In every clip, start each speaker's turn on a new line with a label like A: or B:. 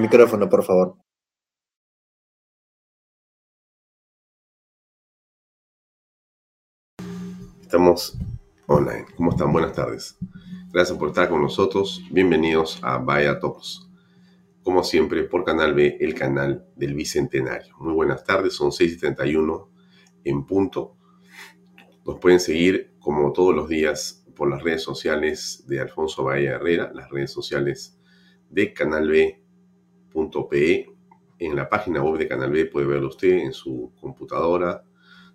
A: Micrófono, por favor.
B: Estamos online. ¿Cómo están? Buenas tardes. Gracias por estar con nosotros. Bienvenidos a Vaya Talks. Como siempre, por Canal B, el canal del Bicentenario. Muy buenas tardes, son 6 y 31 en punto. Nos pueden seguir como todos los días por las redes sociales de Alfonso Bahía Herrera, las redes sociales de Canal B En la página web de Canal B puede verlo usted en su computadora,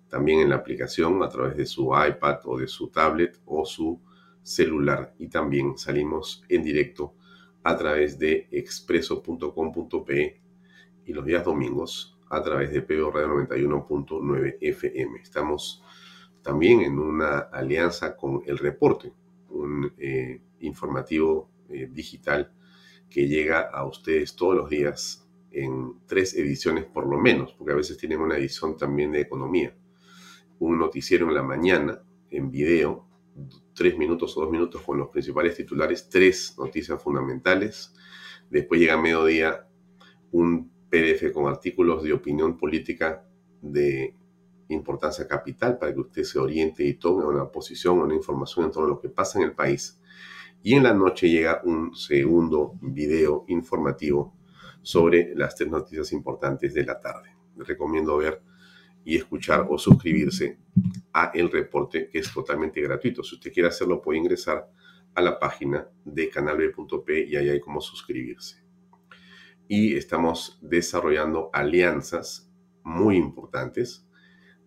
B: también en la aplicación a través de su iPad o de su tablet o su celular. Y también salimos en directo a través de expreso.com.pe y los días domingos a través de PBO Radio 91.9 FM. Estamos también en una alianza con El Reporte, un eh, informativo eh, digital que llega a ustedes todos los días en tres ediciones por lo menos, porque a veces tienen una edición también de economía. Un noticiero en la mañana, en video, tres minutos o dos minutos con los principales titulares, tres noticias fundamentales. Después llega a mediodía un PDF con artículos de opinión política de importancia capital para que usted se oriente y tome una posición o una información en todo lo que pasa en el país y en la noche llega un segundo video informativo sobre las tres noticias importantes de la tarde. Les recomiendo ver y escuchar o suscribirse a el reporte que es totalmente gratuito. Si usted quiere hacerlo puede ingresar a la página de canalb.p y ahí hay como suscribirse. Y estamos desarrollando alianzas muy importantes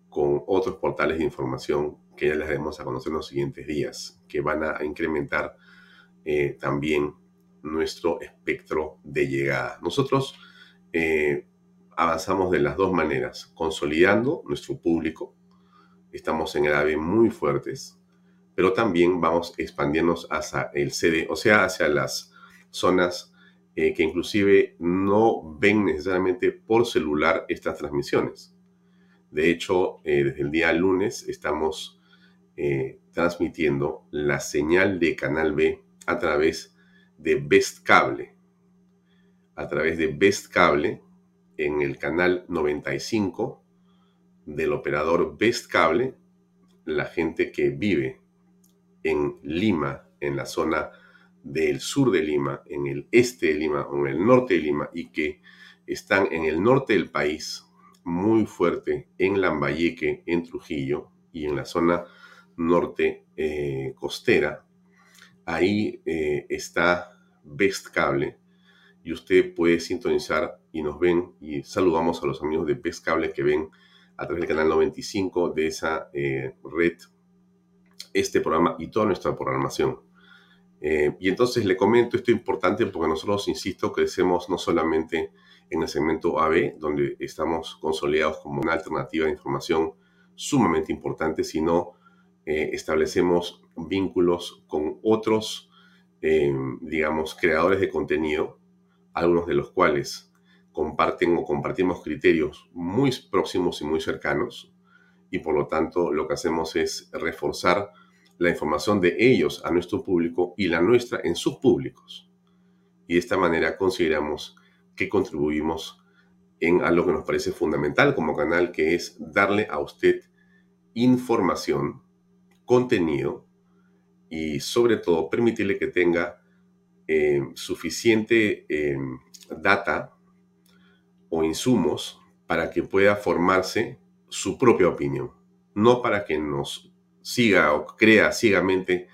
B: con otros portales de información que ya les haremos a conocer en los siguientes días, que van a incrementar eh, también nuestro espectro de llegada. Nosotros eh, avanzamos de las dos maneras, consolidando nuestro público, estamos en edades muy fuertes, pero también vamos expandiéndonos hacia el CD, o sea, hacia las zonas eh, que inclusive no ven necesariamente por celular estas transmisiones. De hecho, desde el día lunes estamos transmitiendo la señal de Canal B a través de Best Cable. A través de Best Cable en el canal 95 del operador Best Cable, la gente que vive en Lima, en la zona del sur de Lima, en el este de Lima o en el norte de Lima y que están en el norte del país, muy fuerte en Lambayeque, en Trujillo y en la zona norte eh, costera, ahí eh, está Best Cable y usted puede sintonizar y nos ven y saludamos a los amigos de Best Cable que ven a través del canal 95 de esa eh, red este programa y toda nuestra programación. Eh, y entonces le comento esto importante porque nosotros, insisto, crecemos no solamente en el segmento AB, donde estamos consolidados como una alternativa de información sumamente importante, sino establecemos vínculos con otros, eh, digamos, creadores de contenido, algunos de los cuales comparten o compartimos criterios muy próximos y muy cercanos, y por lo tanto lo que hacemos es reforzar la información de ellos a nuestro público y la nuestra en sus públicos. Y de esta manera consideramos que contribuimos en algo que nos parece fundamental como canal, que es darle a usted información, contenido y sobre todo permitirle que tenga eh, suficiente eh, data o insumos para que pueda formarse su propia opinión, no para que nos siga o crea ciegamente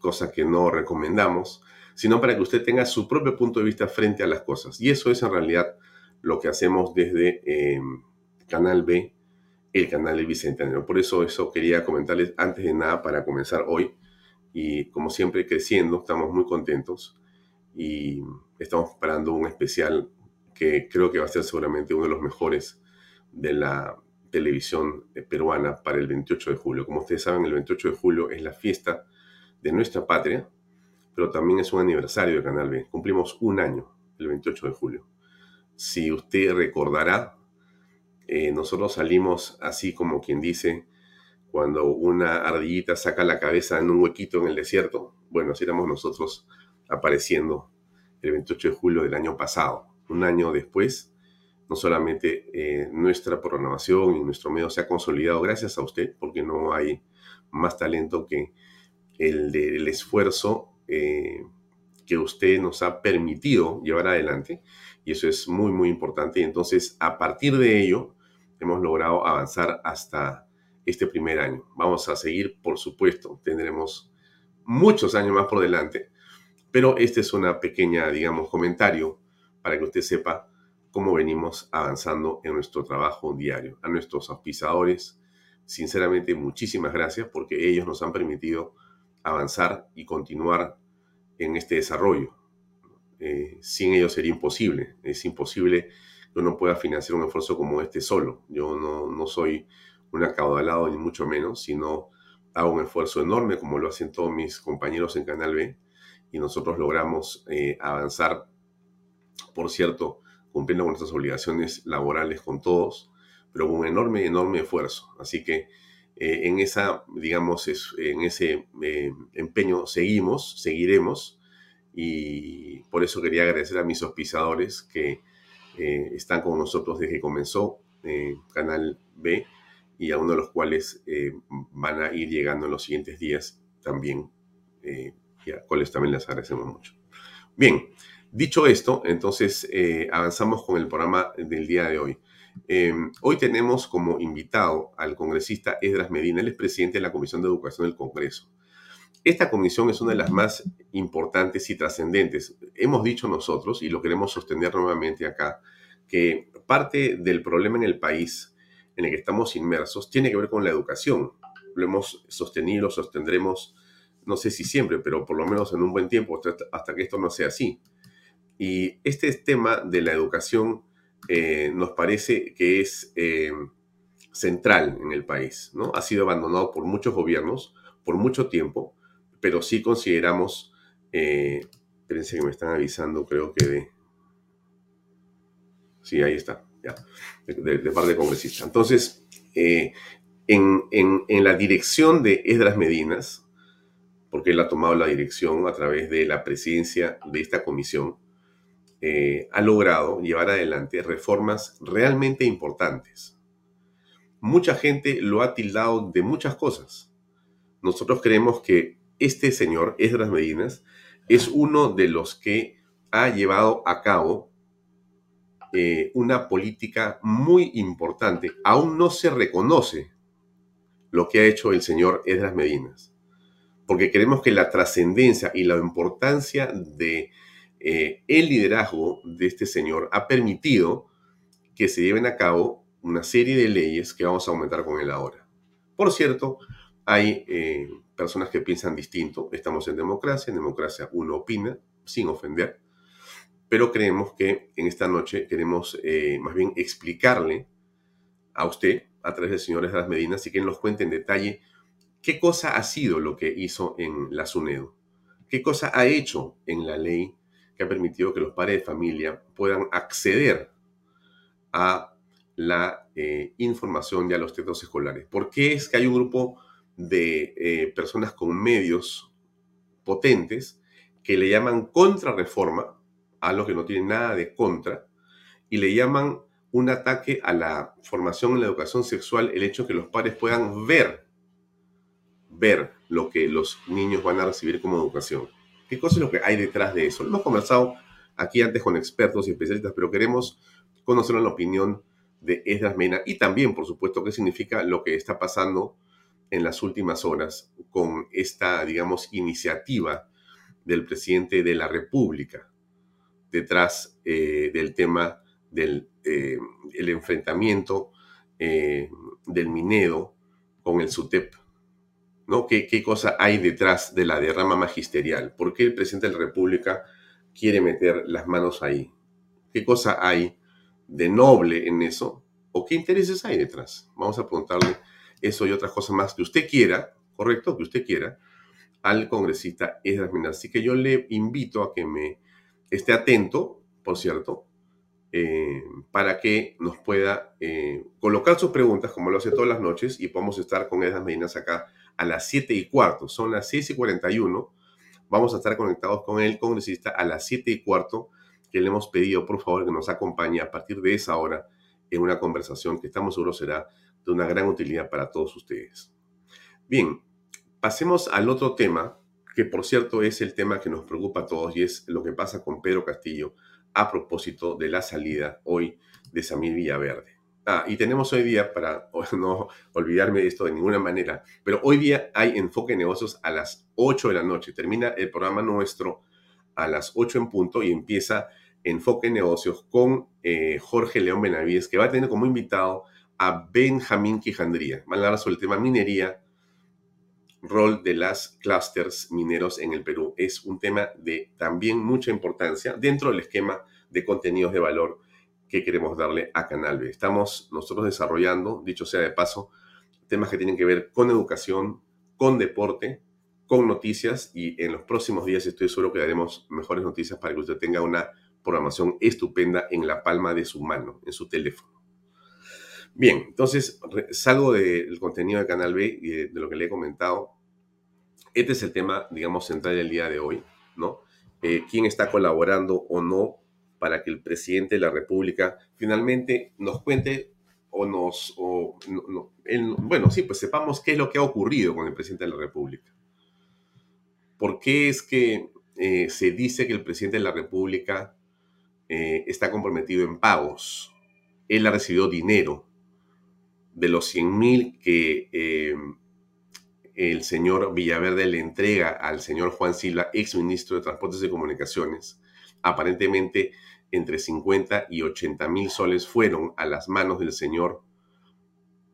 B: cosas que no recomendamos, sino para que usted tenga su propio punto de vista frente a las cosas. Y eso es en realidad lo que hacemos desde eh, Canal B, el canal del Bicentenario. Por eso eso quería comentarles antes de nada para comenzar hoy. Y como siempre creciendo, estamos muy contentos y estamos preparando un especial que creo que va a ser seguramente uno de los mejores de la televisión peruana para el 28 de julio. Como ustedes saben, el 28 de julio es la fiesta de nuestra patria, pero también es un aniversario de Canal B. Cumplimos un año el 28 de julio. Si usted recordará, eh, nosotros salimos así como quien dice, cuando una ardillita saca la cabeza en un huequito en el desierto. Bueno, así éramos nosotros apareciendo el 28 de julio del año pasado. Un año después, no solamente eh, nuestra programación y nuestro medio se ha consolidado gracias a usted, porque no hay más talento que el del esfuerzo eh, que usted nos ha permitido llevar adelante, y eso es muy, muy importante. Y entonces, a partir de ello, hemos logrado avanzar hasta este primer año. Vamos a seguir, por supuesto, tendremos muchos años más por delante, pero este es una pequeña, digamos, comentario para que usted sepa cómo venimos avanzando en nuestro trabajo diario. A nuestros auspiciadores, sinceramente, muchísimas gracias porque ellos nos han permitido avanzar y continuar en este desarrollo. Eh, sin ellos sería imposible. Es imposible que uno pueda financiar un esfuerzo como este solo. Yo no, no soy un acaudalado ni mucho menos, sino hago un esfuerzo enorme como lo hacen todos mis compañeros en Canal B y nosotros logramos eh, avanzar, por cierto, cumpliendo nuestras obligaciones laborales con todos, pero con un enorme, enorme esfuerzo. Así que eh, en esa, digamos, en ese eh, empeño seguimos, seguiremos, y por eso quería agradecer a mis auspiciadores que están con nosotros desde que comenzó Canal B y a uno de los cuales van a ir llegando en los siguientes días también, y a cuales también les agradecemos mucho. Bien, Dicho esto, entonces eh, avanzamos con el programa del día de hoy. Em, hoy tenemos como invitado al congresista Esdras Medina, él es presidente de la Comisión de Educación del Congreso. Esta comisión es una de las más importantes y trascendentes. Hemos dicho nosotros, y lo queremos sostener nuevamente acá, que parte del problema en el país en el que estamos inmersos tiene que ver con la educación. Lo hemos sostenido, lo sostendremos, no sé si siempre, pero por lo menos en un buen tiempo, hasta que esto no sea así. Y este tema de la educación eh, nos parece que es eh, central en el país, ¿no? Ha sido abandonado por muchos gobiernos por mucho tiempo, pero sí consideramos, eh, espérense que me están avisando, creo que de... Sí, ahí está, ya, de, parte de congresista. Entonces, en, en la dirección de Esdras Medinas, porque él ha tomado la dirección a través de la presidencia de esta comisión, eh, ha logrado llevar adelante reformas realmente importantes. Mucha gente lo ha tildado de muchas cosas. Nosotros creemos que este señor, Esdras Medinas, es uno de los que ha llevado a cabo eh, una política muy importante. Aún no se reconoce lo que ha hecho el señor Esdras Medinas, porque creemos que la trascendencia y la importancia de eh, el liderazgo de este señor ha permitido que se lleven a cabo una serie de leyes que vamos a aumentar con él ahora. Por cierto, hay eh, personas que piensan distinto. Estamos en democracia, en democracia uno opina sin ofender, pero creemos que en esta noche queremos eh, más bien explicarle a usted, a través del señor Esdras Medina, y que nos cuente en detalle qué cosa ha sido lo que hizo en la SUNEDO, qué cosa ha hecho en la ley que ha permitido que los padres de familia puedan acceder a la eh, información y a los textos escolares. ¿Por qué es que hay un grupo de eh, personas con medios potentes que le llaman contrarreforma a los que no tienen nada de contra y le llaman un ataque a la formación en la educación sexual el hecho de que los padres puedan ver, ver lo que los niños van a recibir como educación. ¿Qué cosa es lo que hay detrás de eso? Hemos conversado aquí antes con expertos y especialistas, pero queremos conocer la opinión de Esdras Mena y también, por supuesto, qué significa lo que está pasando en las últimas horas con esta, digamos, iniciativa del presidente de la República detrás eh, del tema del eh, enfrentamiento eh, del minero con el SUTEP. ¿no? ¿Qué, ¿Qué cosa hay detrás de la derrama magisterial? ¿Por qué el presidente de la República quiere meter las manos ahí? ¿Qué cosa hay de noble en eso? ¿O qué intereses hay detrás? Vamos a preguntarle eso y otras cosas más que usted quiera, correcto, que usted quiera, al congresista Esdras Así que yo le invito a que me esté atento, por cierto, eh, para que nos pueda eh, colocar sus preguntas, como lo hace todas las noches, y podamos estar con Esdras Medinas acá a las 7 y cuarto. Son las 6 y 41. Vamos a estar conectados con el congresista a las 7 y cuarto, que le hemos pedido, por favor, que nos acompañe a partir de esa hora en una conversación que estamos seguros será de una gran utilidad para todos ustedes. Bien, pasemos al otro tema, que por cierto es el tema que nos preocupa a todos y es lo que pasa con Pedro Castillo a propósito de la salida hoy de Samir Villaverde. Ah, y tenemos hoy día, para no olvidarme de esto de ninguna manera, pero hoy día hay enfoque de negocios a las 8 de la noche. Termina el programa nuestro a las 8 en punto y empieza enfoque de negocios con eh, Jorge León Benavides, que va a tener como invitado a Benjamín Quijandría. Van a hablar sobre el tema minería, rol de las clusters mineros en el Perú. Es un tema de también mucha importancia dentro del esquema de contenidos de valor que queremos darle a Canal B. Estamos nosotros desarrollando, dicho sea de paso, temas que tienen que ver con educación, con deporte, con noticias y en los próximos días estoy seguro que daremos mejores noticias para que usted tenga una programación estupenda en la palma de su mano, en su teléfono. Bien, entonces salgo del contenido de Canal B y de, lo que le he comentado. Este es el tema, digamos, central del día de hoy, ¿no? Eh, ¿Quién está colaborando o no para que el presidente de la República finalmente nos cuente o nos, bueno, sí, pues sepamos qué es lo que ha ocurrido con el presidente de la República. ¿Por qué es que eh, se dice que el presidente de la República eh, está comprometido en pagos? Él ha recibido dinero de los 100 mil que el señor Villaverde le entrega al señor Juan Silva, ex ministro de Transportes y Comunicaciones, aparentemente entre 50 y 80 mil soles fueron a las manos del señor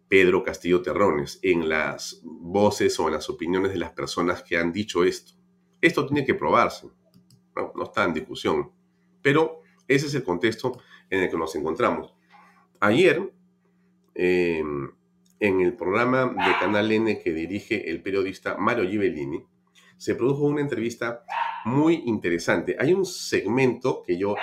B: Pedro Castillo Terrones en las voces o en las opiniones de las personas que han dicho esto. Esto tiene que probarse, no, está en discusión, pero ese es el contexto en el que nos encontramos. Ayer Em, en el programa de Canal N que dirige el periodista Mario Gibellini, se produjo una entrevista muy interesante. Hay un segmento que yo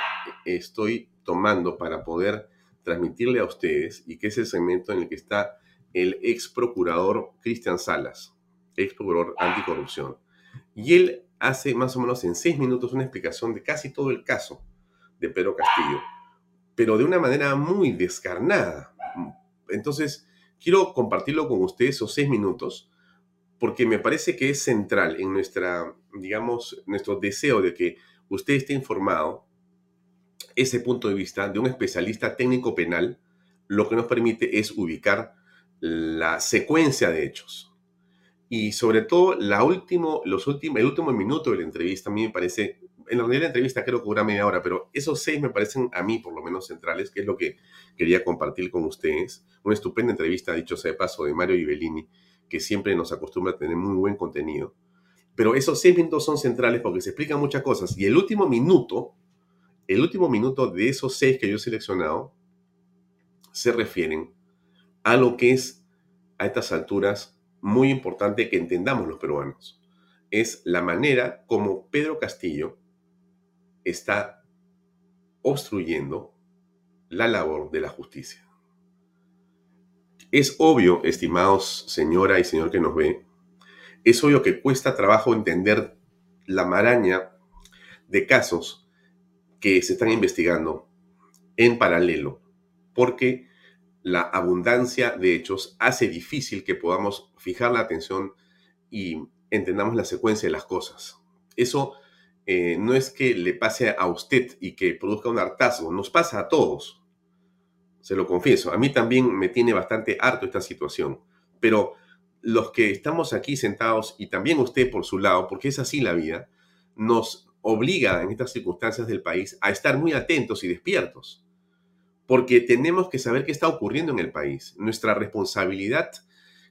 B: estoy tomando para poder transmitirle a ustedes y que es el segmento en el que está el ex procurador Cristian Salas, ex procurador anticorrupción. Y él hace más o menos en seis minutos una explicación de casi todo el caso de Pedro Castillo, pero de una manera muy descarnada, entonces, quiero compartirlo con ustedes esos seis minutos porque me parece que es central en nuestra, digamos, nuestro deseo de que usted esté informado ese punto de vista de un especialista técnico penal, lo que nos permite es ubicar la secuencia de hechos. Y sobre todo, la último, los últimos, el último minuto de la entrevista a mí me parece en realidad la entrevista creo que dura media hora, pero esos seis me parecen a mí por lo menos centrales, que es lo que quería compartir con ustedes. Una estupenda entrevista, dicho sea de paso, de Mario Ibellini, que siempre nos acostumbra a tener muy buen contenido. Pero esos seis minutos son centrales porque se explican muchas cosas. Y el último minuto, el último minuto de esos seis que yo he seleccionado, se refieren a lo que es a estas alturas muy importante que entendamos los peruanos. Es la manera como Pedro Castillo está obstruyendo la labor de la justicia. Es obvio, estimados señora y señor que nos ve, es obvio que cuesta trabajo entender la maraña de casos que se están investigando en paralelo porque la abundancia de hechos hace difícil que podamos fijar la atención y entendamos la secuencia de las cosas. Eso eh, no es que le pase a usted y que produzca un hartazgo, nos pasa a todos. Se lo confieso, a mí también me tiene bastante harto esta situación, pero los que estamos aquí sentados y también usted por su lado, porque es así la vida, nos obliga en estas circunstancias del país a estar muy atentos y despiertos, porque tenemos que saber qué está ocurriendo en el país. Nuestra responsabilidad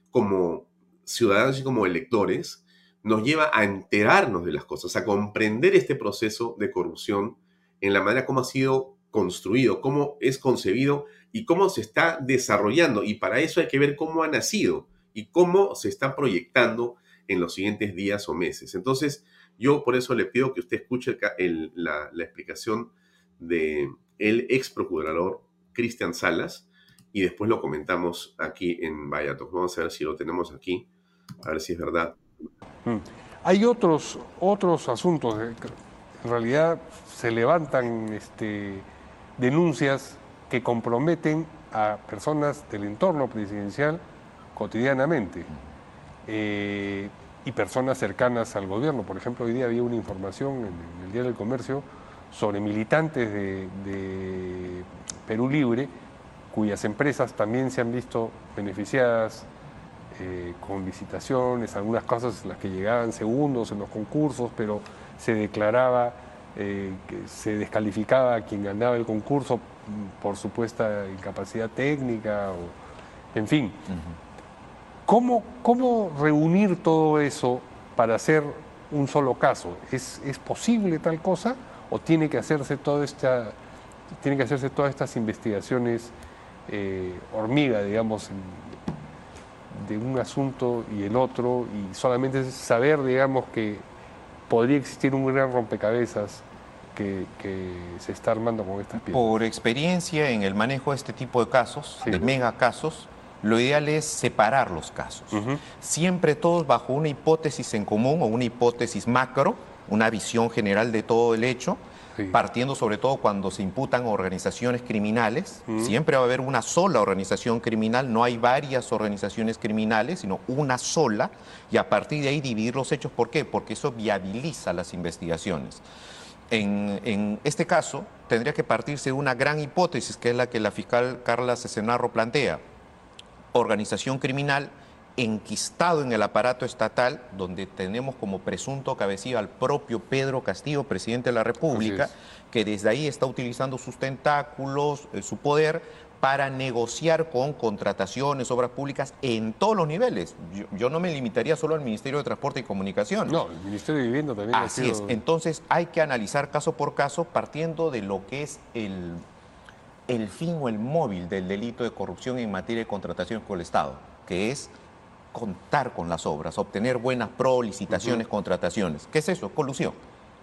B: como ciudadanos y como electores nos lleva a enterarnos de las cosas, a comprender este proceso de corrupción en la manera como ha sido construido, cómo es concebido y cómo se está desarrollando. Y para eso hay que ver cómo ha nacido y cómo se está proyectando en los siguientes días o meses. Entonces, yo por eso le pido que usted escuche la, explicación de el ex procurador Cristian Salas y después lo comentamos aquí en Vallato. Vamos a ver si lo tenemos aquí, a ver si es verdad.
C: Mm. Hay otros, otros asuntos. En realidad se levantan este, denuncias que comprometen a personas del entorno presidencial cotidianamente eh, y personas cercanas al gobierno. Por ejemplo, hoy día había una información en el Día del Comercio sobre militantes de Perú Libre cuyas empresas también se han visto beneficiadas eh, con licitaciones, algunas cosas en las que llegaban segundos en los concursos, pero se declaraba eh, que se descalificaba a quien ganaba el concurso por supuesta incapacidad técnica, o, en fin. ¿Cómo, ¿Cómo, reunir todo eso para hacer un solo caso? ¿Es, ¿Es, posible tal cosa o tiene que hacerse toda esta, tiene que hacerse todas estas investigaciones eh, hormiga, digamos, en, de un asunto y el otro y solamente saber, digamos, que podría existir un gran rompecabezas que, se está armando con estas piezas.
D: Por experiencia en el manejo de este tipo de casos, de mega casos, lo ideal es separar los casos. Siempre todos bajo una hipótesis en común o una hipótesis macro, una visión general de todo el hecho, partiendo sobre todo cuando se imputan organizaciones criminales. Siempre va a haber una sola organización criminal, no hay varias organizaciones criminales, sino una sola, y a partir de ahí dividir los hechos. ¿Por qué? Porque eso viabiliza las investigaciones. En, este caso, tendría que partirse de una gran hipótesis, que es la que la fiscal Carla Cesenarro plantea. Organización criminal enquistado en el aparato estatal, donde tenemos como presunto cabecilla al propio Pedro Castillo, presidente de la República, que desde ahí está utilizando sus tentáculos, eh, su poder, para negociar con contrataciones, obras públicas en todos los niveles. Yo, no me limitaría solo al Ministerio de Transporte y Comunicación.
C: No, el Ministerio de Vivienda también.
D: Así es. Entonces hay que analizar caso por caso partiendo de lo que es el, el fin o el móvil del delito de corrupción en materia de contratación con el Estado, que es contar con las obras, obtener buenas pro, licitaciones, contrataciones. ¿Qué es eso? Colusión.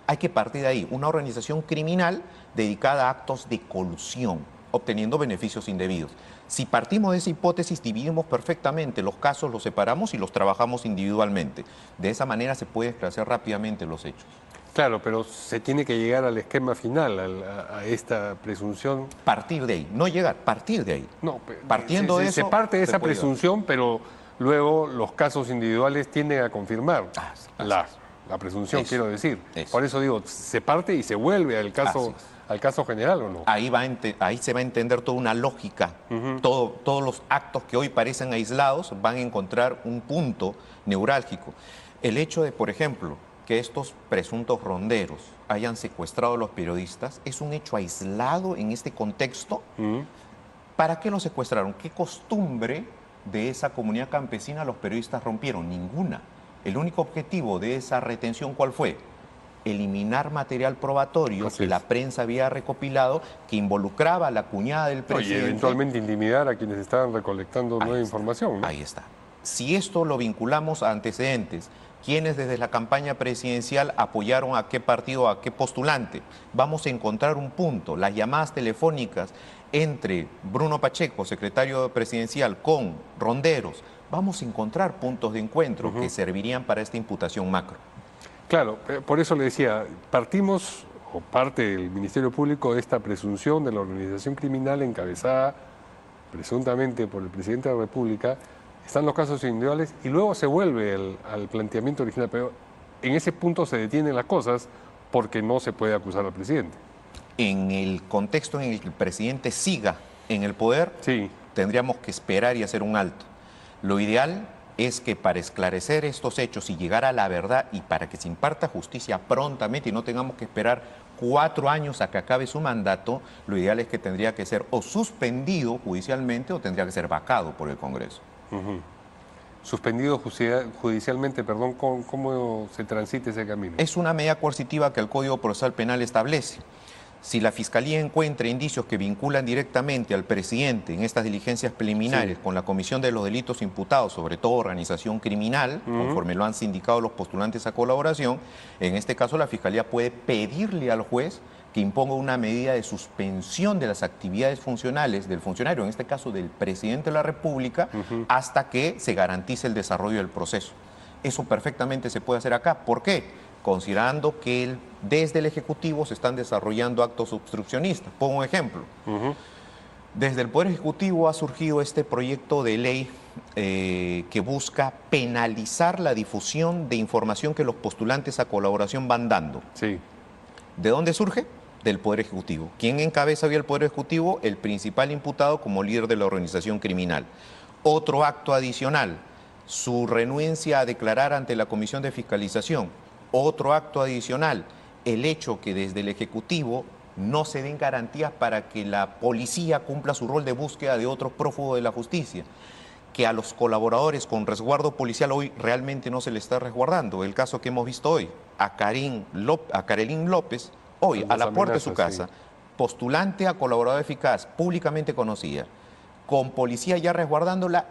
D: Hay que partir de ahí. Una organización criminal dedicada a actos de colusión, obteniendo beneficios indebidos. Si partimos de esa hipótesis, dividimos perfectamente los casos, los separamos y los trabajamos individualmente. De esa manera se puede esclarecer rápidamente los hechos.
C: Claro, pero se tiene que llegar al esquema final, a, esta presunción.
D: Partir de ahí, no llegar, partir de ahí.
C: No, partiendo de eso. Se parte de esa presunción, pero luego los casos individuales tienden a confirmar ah, la, presunción, quiero decir. Por eso digo, se parte y se vuelve al caso, al caso general o no.
D: Ahí, va ahí se va a entender toda una lógica. Todo, todos los actos que hoy parecen aislados van a encontrar un punto neurálgico. El hecho de, por ejemplo, que estos presuntos ronderos hayan secuestrado a los periodistas es un hecho aislado en este contexto. ¿Para qué los secuestraron? ¿Qué costumbre de esa comunidad campesina los periodistas rompieron? Ninguna. El único objetivo de esa retención, ¿cuál fue? eliminar material probatorio que la prensa había recopilado que involucraba a la cuñada del presidente.
C: y eventualmente intimidar a quienes estaban recolectando nueva información.
D: Ahí está. Si esto lo vinculamos a antecedentes, quienes desde la campaña presidencial apoyaron a qué partido, a qué postulante, vamos a encontrar un punto. Las llamadas telefónicas entre Bruno Pacheco, secretario presidencial, con Ronderos, vamos a encontrar puntos de encuentro que servirían para esta imputación macro.
C: Claro, eh, por eso le decía, partimos, o parte del Ministerio Público, de esta presunción de la organización criminal encabezada presuntamente por el presidente de la República, están los casos individuales y luego se vuelve al planteamiento original. Pero en ese punto se detienen las cosas porque no se puede acusar al presidente.
D: En el contexto en el que el presidente siga en el poder,
C: sí.
D: tendríamos que esperar y hacer un alto. Lo ideal es que para esclarecer estos hechos y llegar a la verdad y para que se imparta justicia prontamente y no tengamos que esperar cuatro años a que acabe su mandato, lo ideal es que tendría que ser o suspendido judicialmente o tendría que ser vacado por el Congreso.
C: Suspendido judicialmente, perdón, ¿cómo, se transite ese camino?
D: Es una medida coercitiva que el Código Procesal Penal establece. Si la Fiscalía encuentra indicios que vinculan directamente al presidente en estas diligencias preliminares con la comisión de los delitos imputados, sobre todo organización criminal, conforme lo han sindicado los postulantes a colaboración, en este caso la Fiscalía puede pedirle al juez que imponga una medida de suspensión de las actividades funcionales del funcionario, en este caso del presidente de la República, hasta que se garantice el desarrollo del proceso. Eso perfectamente se puede hacer acá. ¿Por qué? Considerando que desde el Ejecutivo se están desarrollando actos obstruccionistas. Pongo un ejemplo. Desde el Poder Ejecutivo ha surgido este proyecto de ley eh, que busca penalizar la difusión de información que los postulantes a colaboración van dando.
C: Sí.
D: ¿De dónde surge? Del Poder Ejecutivo. ¿Quién encabeza hoy el Poder Ejecutivo? El principal imputado como líder de la organización criminal. Otro acto adicional, su renuencia a declarar ante la Comisión de Fiscalización. Otro acto adicional, el hecho que desde el Ejecutivo no se den garantías para que la policía cumpla su rol de búsqueda de otros prófugos de la justicia que a los colaboradores con resguardo policial hoy realmente no se le está resguardando. El caso que hemos visto hoy, a, Karim a Karelín López, hoy a la puerta de su casa, postulante a colaborador eficaz, públicamente conocida, con policía ya resguardándola,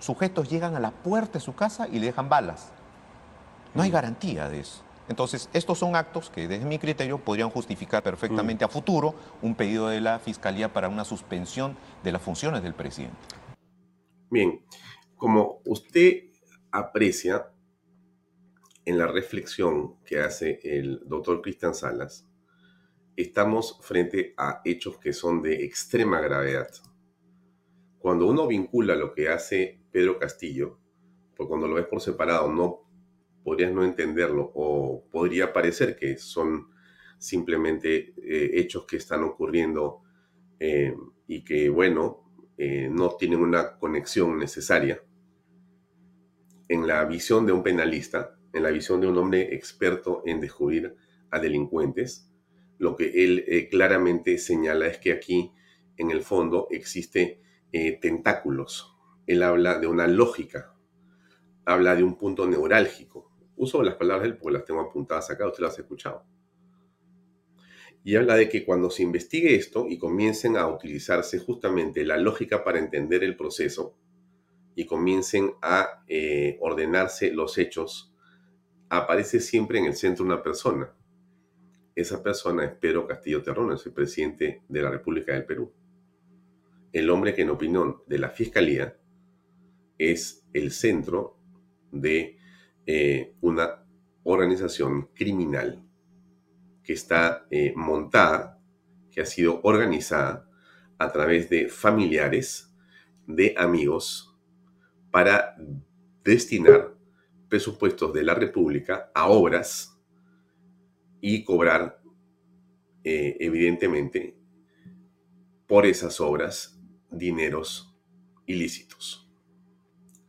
D: sujetos llegan a la puerta de su casa y le dejan balas. No hay mm. garantía de eso. Entonces, estos son actos que, desde mi criterio, podrían justificar perfectamente mm. a futuro un pedido de la Fiscalía para una suspensión de las funciones del presidente.
B: Bien, como usted aprecia en la reflexión que hace el doctor Cristian Salas, estamos frente a hechos que son de extrema gravedad. Cuando uno vincula lo que hace Pedro Castillo, pues cuando lo ves por separado no podrías no entenderlo o podría parecer que son simplemente eh, hechos que están ocurriendo eh, y que, bueno, eh, no tienen una conexión necesaria. En la visión de un penalista, en la visión de un hombre experto en descubrir a delincuentes, lo que él eh, claramente señala es que aquí, en el fondo, existe eh, tentáculos. Él habla de una lógica, habla de un punto neurálgico. Uso las palabras de él porque las tengo apuntadas acá, usted las ha escuchado. Y habla de que cuando se investigue esto y comiencen a utilizarse justamente la lógica para entender el proceso y comiencen a eh, ordenarse los hechos, aparece siempre en el centro una persona esa persona es Pedro Castillo Terrones, el presidente de la República del Perú. El hombre que en opinión de la Fiscalía es el centro de eh, una organización criminal que está eh, montada, que ha sido organizada a través de familiares, de amigos, para destinar presupuestos de la República a obras y cobrar, eh, evidentemente, por esas obras dineros ilícitos.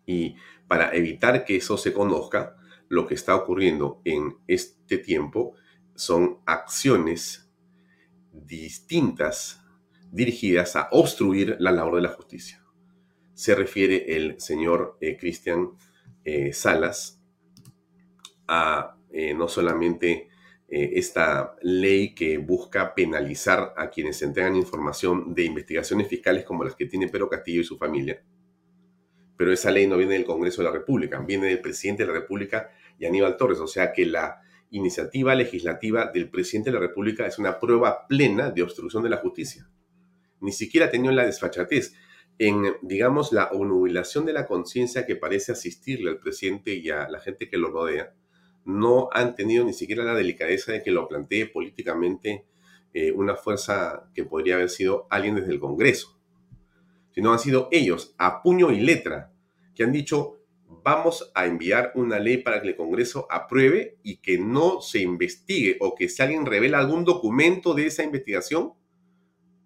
B: Y para evitar que eso se conozca, lo que está ocurriendo en este tiempo son acciones distintas dirigidas a obstruir la labor de la justicia. Se refiere el señor eh, Cristian eh, Salas a no solamente eh, esta ley que busca penalizar a quienes entregan información de investigaciones fiscales como las que tiene Pedro Castillo y su familia. Pero esa ley no viene del Congreso de la República, viene del presidente de la República y Aníbal Torres. O sea que la iniciativa legislativa del presidente de la República es una prueba plena de obstrucción de la justicia. Ni siquiera tenido la desfachatez en, digamos, la obnubilación de la conciencia que parece asistirle al presidente y a la gente que lo rodea no han tenido ni siquiera la delicadeza de que lo plantee políticamente eh, una fuerza que podría haber sido alguien desde el Congreso, sino han sido ellos, a puño y letra, que han dicho, vamos a enviar una ley para que el Congreso apruebe y que no se investigue o que si alguien revela algún documento de esa investigación,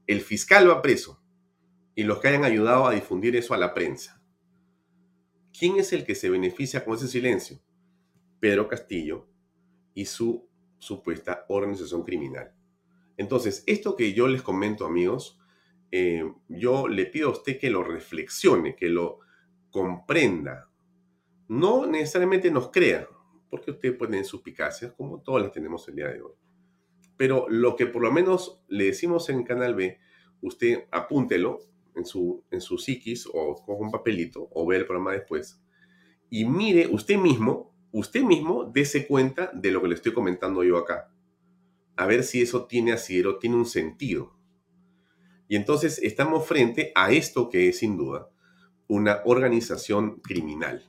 B: el fiscal va preso y los que hayan ayudado a difundir eso a la prensa. ¿Quién es el que se beneficia con ese silencio? Pedro Castillo y su supuesta organización criminal. Entonces, esto que yo les comento, amigos, eh, yo le pido a usted que lo reflexione, que lo comprenda. No necesariamente nos crea, porque usted puede tener suspicacias, como todas las tenemos el día de hoy. Pero lo que por lo menos le decimos en Canal B, usted apúntelo en su, en su psiquis o con un papelito o ve el programa después y mire usted mismo, usted mismo dése cuenta de lo que le estoy comentando yo acá. A ver si eso tiene asidero, tiene un sentido. Y entonces estamos frente a esto que es sin duda una organización criminal.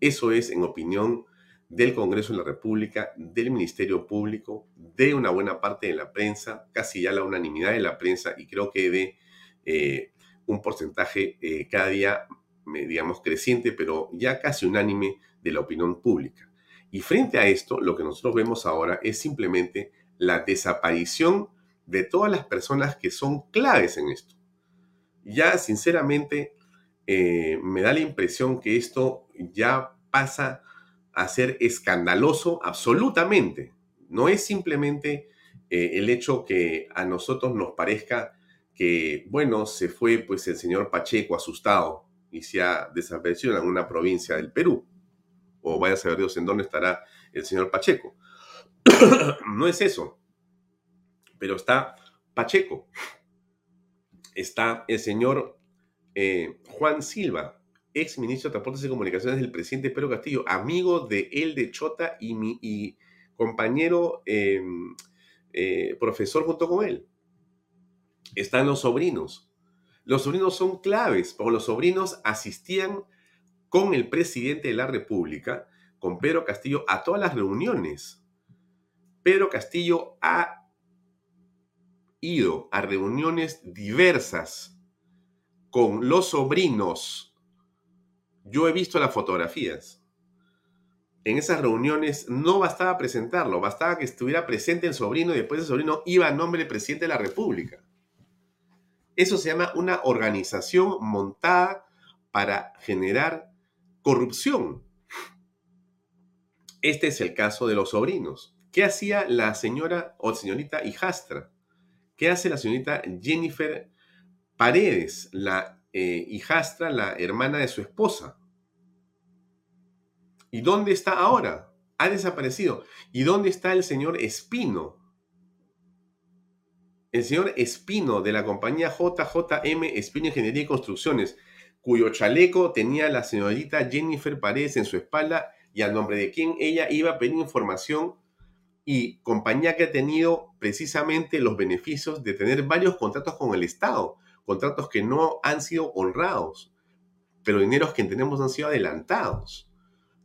B: Eso es, en opinión del Congreso de la República, del Ministerio Público, de una buena parte de la prensa, casi ya la unanimidad de la prensa y creo que de eh, un porcentaje eh, cada día, digamos, creciente, pero ya casi unánime de la opinión pública. Y frente a esto, lo que nosotros vemos ahora es simplemente la desaparición de todas las personas que son claves en esto. Ya, sinceramente, eh, me da la impresión que esto ya pasa a ser escandaloso absolutamente. No es simplemente eh, el hecho que a nosotros nos parezca que, bueno, se fue pues el señor Pacheco asustado y se ha desaparecido en alguna provincia del Perú. O vaya a saber Dios en dónde estará el señor Pacheco. no es eso. Pero está Pacheco. Está el señor eh, Juan Silva, ex ministro de Transportes y Comunicaciones del presidente Pedro Castillo, amigo de él de Chota y, mi, y compañero em, eh, profesor junto con él. Están los sobrinos. Los sobrinos son claves, porque los sobrinos asistían con el presidente de la República, con Pedro Castillo, a todas las reuniones. Pedro Castillo ha ido a reuniones diversas con los sobrinos yo he visto las fotografías. En esas reuniones no bastaba presentarlo, bastaba que estuviera presente el sobrino y después el sobrino iba a nombre del presidente de la República. Eso se llama una organización montada para generar corrupción. Este es el caso de los sobrinos. ¿Qué hacía la señora o señorita hijastra? ¿Qué hace la señorita Jennifer Paredes, la eh, hijastra, la hermana de su esposa. ¿Y dónde está ahora? Ha desaparecido. ¿Y dónde está el señor Espino? El señor Espino de la compañía JJM Espino Ingeniería y Construcciones, cuyo chaleco tenía la señorita Jennifer Paredes en su espalda y al nombre de quien ella iba a pedir información y compañía que ha tenido precisamente los beneficios de tener varios contratos con el Estado contratos que no han sido honrados, pero dineros que entendemos han sido adelantados.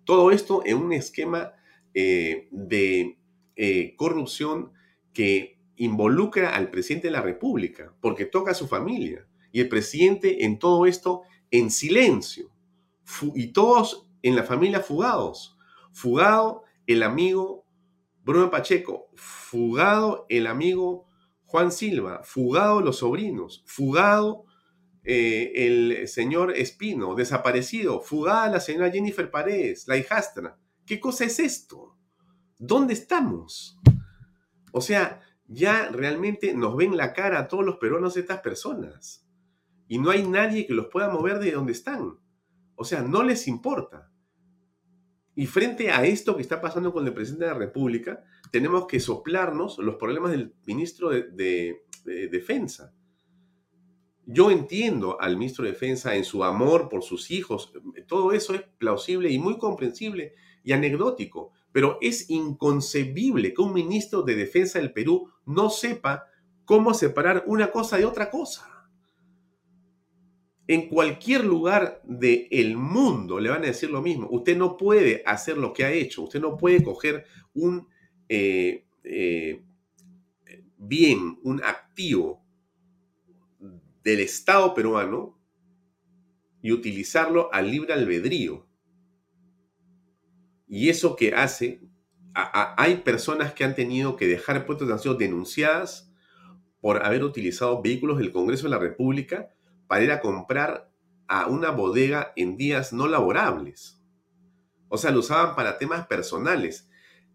B: Todo esto en un esquema eh, de eh, corrupción que involucra al presidente de la República, porque toca a su familia. Y el presidente en todo esto en silencio. y todos en la familia fugados. Fugado el amigo Bruno Pacheco, fugado el amigo Juan Silva, fugado los sobrinos, fugado eh, el señor Espino, desaparecido, fugada la señora Jennifer Paredes, la hijastra. ¿Qué cosa es esto? ¿Dónde estamos? O sea, ya realmente nos ven la cara a todos los peruanos estas personas. Y no hay nadie que los pueda mover de donde están. O sea, no les importa. Y frente a esto que está pasando con el presidente de la República, tenemos que soplarnos los problemas del ministro de, Defensa. Yo entiendo al ministro de Defensa en su amor por sus hijos, todo eso es plausible y muy comprensible y anecdótico, pero es inconcebible que un ministro de Defensa del Perú no sepa cómo separar una cosa de otra cosa en cualquier lugar del mundo le van a decir lo mismo. Usted no puede hacer lo que ha hecho. Usted no puede coger un eh, eh, bien, un activo del Estado peruano y utilizarlo al libre albedrío. Y eso que hace, hay personas que han tenido que dejar puestos de han sido denunciadas por haber utilizado vehículos del Congreso de la República para ir a comprar a una bodega en días no laborables. O sea, lo usaban para temas personales.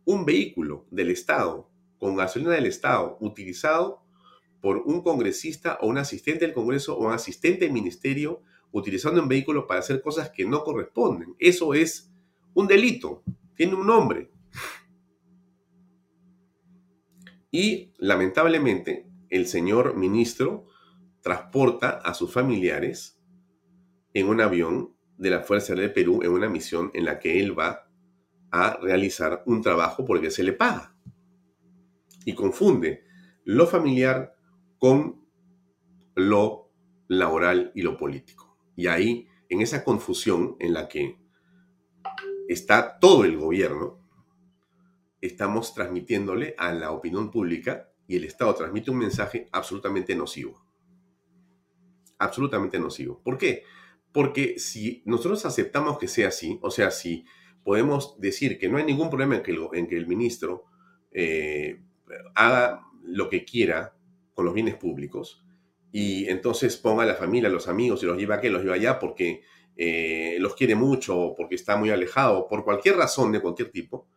B: Un vehículo del Estado, con gasolina del Estado, utilizado por un congresista o un asistente del Congreso o un asistente del ministerio, utilizando un vehículo para hacer cosas que no corresponden. Eso es un delito, tiene un nombre. Y lamentablemente el señor ministro transporta a sus familiares en un avión de la Fuerza Aérea de Perú en una misión en la que él va a realizar un trabajo porque se le paga. Y confunde lo familiar con lo laboral y lo político. Y ahí, en esa confusión en la que está todo el gobierno, estamos transmitiéndole a la opinión pública y el Estado transmite un mensaje absolutamente nocivo. Absolutamente nocivo. ¿Por qué? Porque si nosotros aceptamos que sea así, o sea, si podemos decir que no hay ningún problema en que el, ministro eh, haga lo que quiera con los bienes públicos y entonces ponga a la familia, a los amigos y los lleva aquí, los lleva allá porque eh, los quiere mucho, porque está muy alejado, por cualquier razón de cualquier tipo,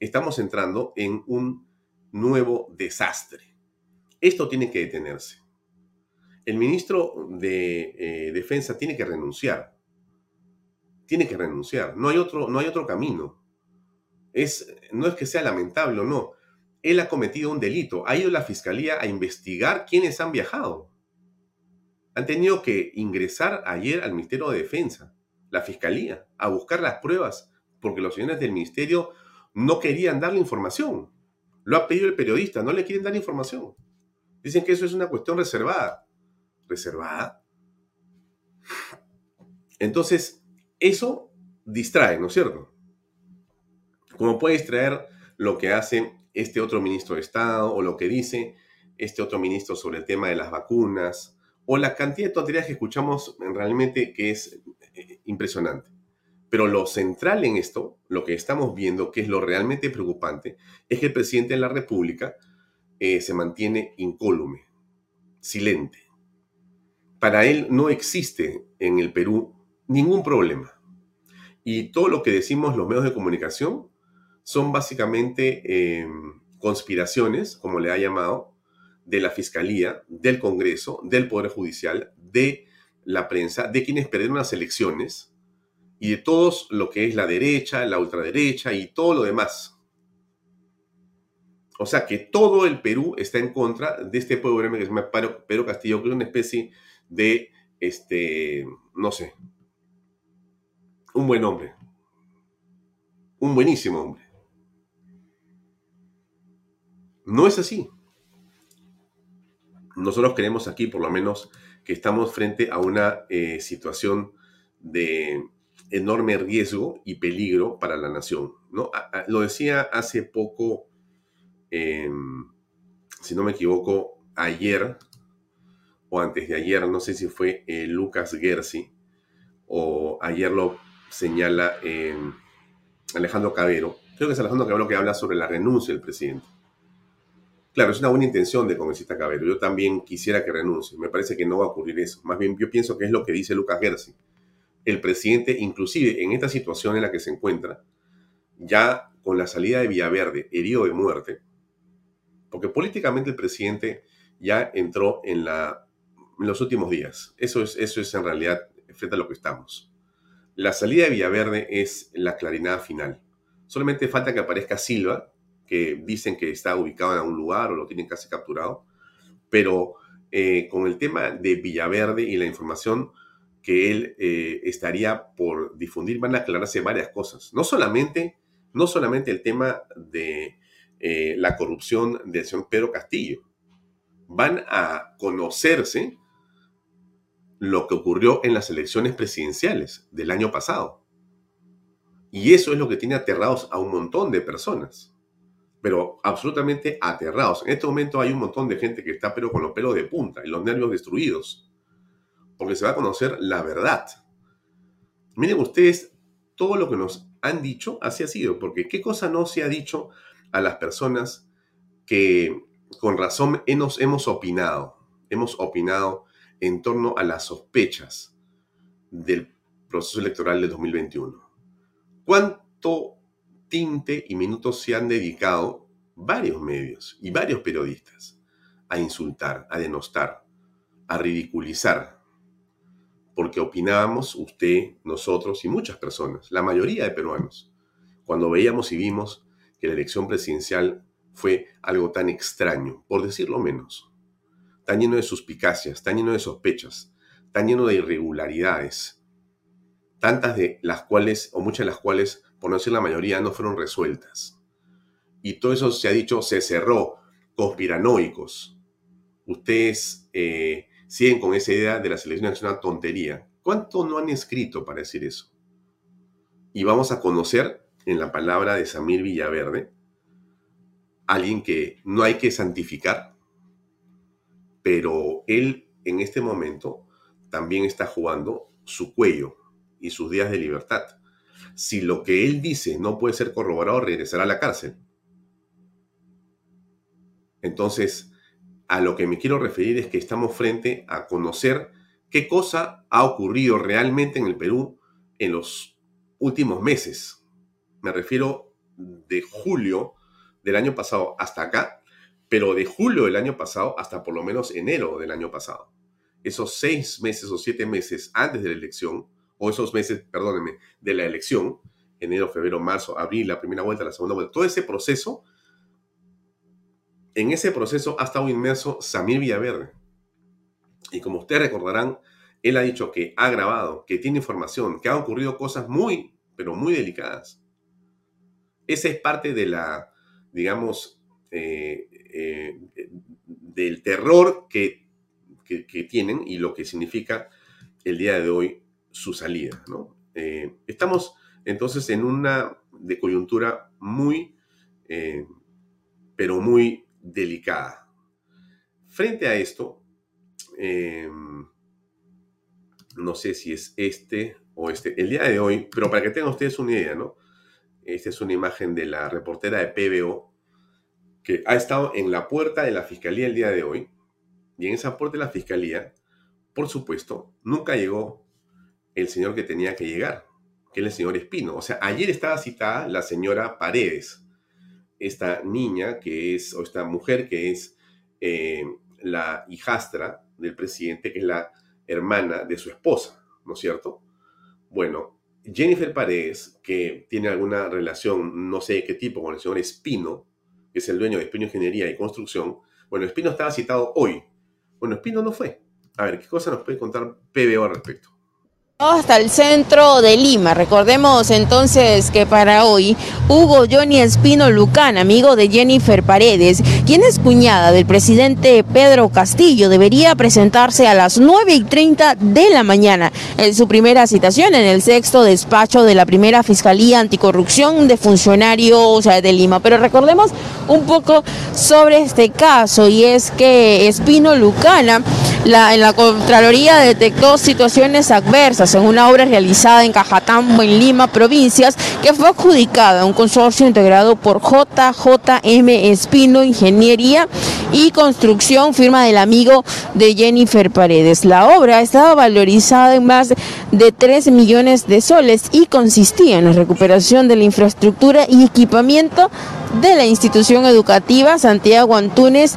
B: estamos entrando en un nuevo desastre. Esto tiene que detenerse. El ministro de eh, Defensa tiene que renunciar. Tiene que renunciar. No hay otro, no hay otro camino. Es, no es que sea lamentable o no. Él ha cometido un delito. Ha ido la fiscalía a investigar quiénes han viajado han tenido que ingresar ayer al Ministerio de Defensa, la Fiscalía, a buscar las pruebas, porque los señores del Ministerio no querían darle información. Lo ha pedido el periodista, no le quieren dar información. Dicen que eso es una cuestión reservada. ¿Reservada? Entonces, eso distrae, ¿no es cierto? Como puede distraer lo que hace este otro ministro de Estado o lo que dice este otro ministro sobre el tema de las vacunas o la cantidad de tonterías que escuchamos realmente que es eh, impresionante. Pero lo central en esto, lo que estamos viendo, que es lo realmente preocupante, es que el presidente de la República eh, se mantiene incólume, silente. Para él no existe en el Perú ningún problema. Y todo lo que decimos los medios de comunicación son básicamente eh, conspiraciones, como le ha llamado, de la Fiscalía, del Congreso, del Poder Judicial, de la prensa, de quienes perdieron las elecciones y de todos lo que es la derecha, la ultraderecha y todo lo demás. O sea que todo el Perú está en contra de este pueblo que se llama Pedro Castillo, que es una especie de, este, no sé, un buen hombre. Un buenísimo hombre. No es así nosotros creemos aquí, por lo menos, que estamos frente a una eh, situación de enorme riesgo y peligro para la nación. ¿no? lo decía hace poco, em, si no me equivoco, ayer o antes de ayer, no sé si fue eh, Lucas Gersi o ayer lo señala em, Alejandro Cabero. Creo que es Alejandro Cabero que habla sobre la renuncia del presidente. Claro, es una buena intención de congresista Cabero. Yo también quisiera que renuncie. Me parece que no va a ocurrir eso. Más bien, yo pienso que es lo que dice Lucas Gersi. El presidente, inclusive en esta situación en la que se encuentra, ya con la salida de Villaverde, herido de muerte, porque políticamente el presidente ya entró en, la, los últimos días. Eso es, eso es en realidad frente a lo que estamos. La salida de Villaverde es la clarinada final. Solamente falta que aparezca Silva que dicen que está ubicado en algún lugar o lo tienen casi capturado, pero eh, con el tema de Villaverde y la información que él eh, estaría por difundir van a aclararse varias cosas. No solamente, no solamente el tema de eh, la corrupción del señor Pedro Castillo, van a conocerse lo que ocurrió en las elecciones presidenciales del año pasado. Y eso es lo que tiene aterrados a un montón de personas pero absolutamente aterrados. En este momento hay un montón de gente que está pero con los pelos de punta y los nervios destruidos. porque se va a conocer la verdad. Miren ustedes todo lo que nos han dicho, así ha sido, porque qué cosa no se ha dicho a las personas que con razón hemos, hemos opinado, hemos opinado en torno a las sospechas del proceso electoral de 2021. ¿Cuánto tinte y minutos se han dedicado varios medios y varios periodistas a insultar, a denostar, a ridiculizar? Porque opinábamos usted, nosotros y muchas personas, la mayoría de peruanos, cuando veíamos y vimos que la elección presidencial fue algo tan extraño, por decirlo menos, tan lleno de suspicacias, tan lleno de sospechas, tan lleno de irregularidades, tantas de las cuales, o muchas de las cuales, por no decir la mayoría, no fueron resueltas. Y todo eso se ha dicho, se cerró, conspiranoicos. Ustedes eh, siguen con esa idea de la selección nacional tontería. ¿Cuánto no han escrito para decir eso? Y vamos a conocer en la palabra de Samir Villaverde, alguien que no hay que santificar, pero él en este momento también está jugando su cuello y sus días de libertad. Si lo que él dice no puede ser corroborado, regresará a la cárcel. Entonces, a lo que me quiero referir es que estamos frente a conocer qué cosa ha ocurrido realmente en el Perú en los últimos meses. Me refiero de julio del año pasado hasta acá, pero de julio del año pasado hasta por lo menos enero del año pasado. Esos seis meses o siete meses antes de la elección, o esos meses, perdónenme, de la elección, enero, febrero, marzo, abril, la primera vuelta, la segunda vuelta, todo ese proceso, en ese proceso ha estado inmerso Samir Villaverde. Y como ustedes recordarán, él ha dicho que ha grabado, que tiene información, que han ocurrido cosas muy, pero muy delicadas. Esa es parte de la digamos, eh, eh, del terror que, tienen y lo que significa el día de hoy su salida. ¿no? Eh, estamos entonces en una de coyuntura muy, pero muy delicada. Frente a esto, no sé si es este o este, el día de hoy, pero para que tengan ustedes una idea, ¿no? Esta es una imagen de la reportera de PBO que ha estado en la puerta de la fiscalía el día de hoy. Y en esa puerta de la fiscalía, por supuesto, nunca llegó el señor que tenía que llegar, que es el señor Espino. O sea, ayer estaba citada la señora Paredes, esta niña que es, o esta mujer que es eh, la hijastra del presidente, que es la hermana de su esposa, ¿no es cierto? Bueno, Jennifer Paredes, que tiene alguna relación, no sé de qué tipo, con el señor Espino, que es el dueño de Espino Ingeniería y Construcción, bueno, Espino estaba citado hoy. Bueno, Espino no fue. A ver, ¿qué cosa nos puede contar PBO al respecto?
E: Hasta el centro de Lima. Recordemos entonces que para hoy Hugo Johnny Espino Lucán, amigo de Jennifer Paredes, quien es cuñada del presidente Pedro Castillo, debería presentarse a las 9 y 30 de la mañana en su primera citación en el sexto despacho de la primera Fiscalía Anticorrupción de Funcionarios de Lima. Pero recordemos un poco sobre este caso y es que Espino Lucana la, en la Contraloría detectó situaciones adversas en una obra realizada en Cajatambo, en Lima, provincias, que fue adjudicada a un consorcio integrado por JJM Espino Ingeniería y Construcción, firma del amigo de Jennifer Paredes. La obra estaba valorizada en más de 3 millones de soles y consistía en la recuperación de la infraestructura y equipamiento de la institución educativa Santiago Antunes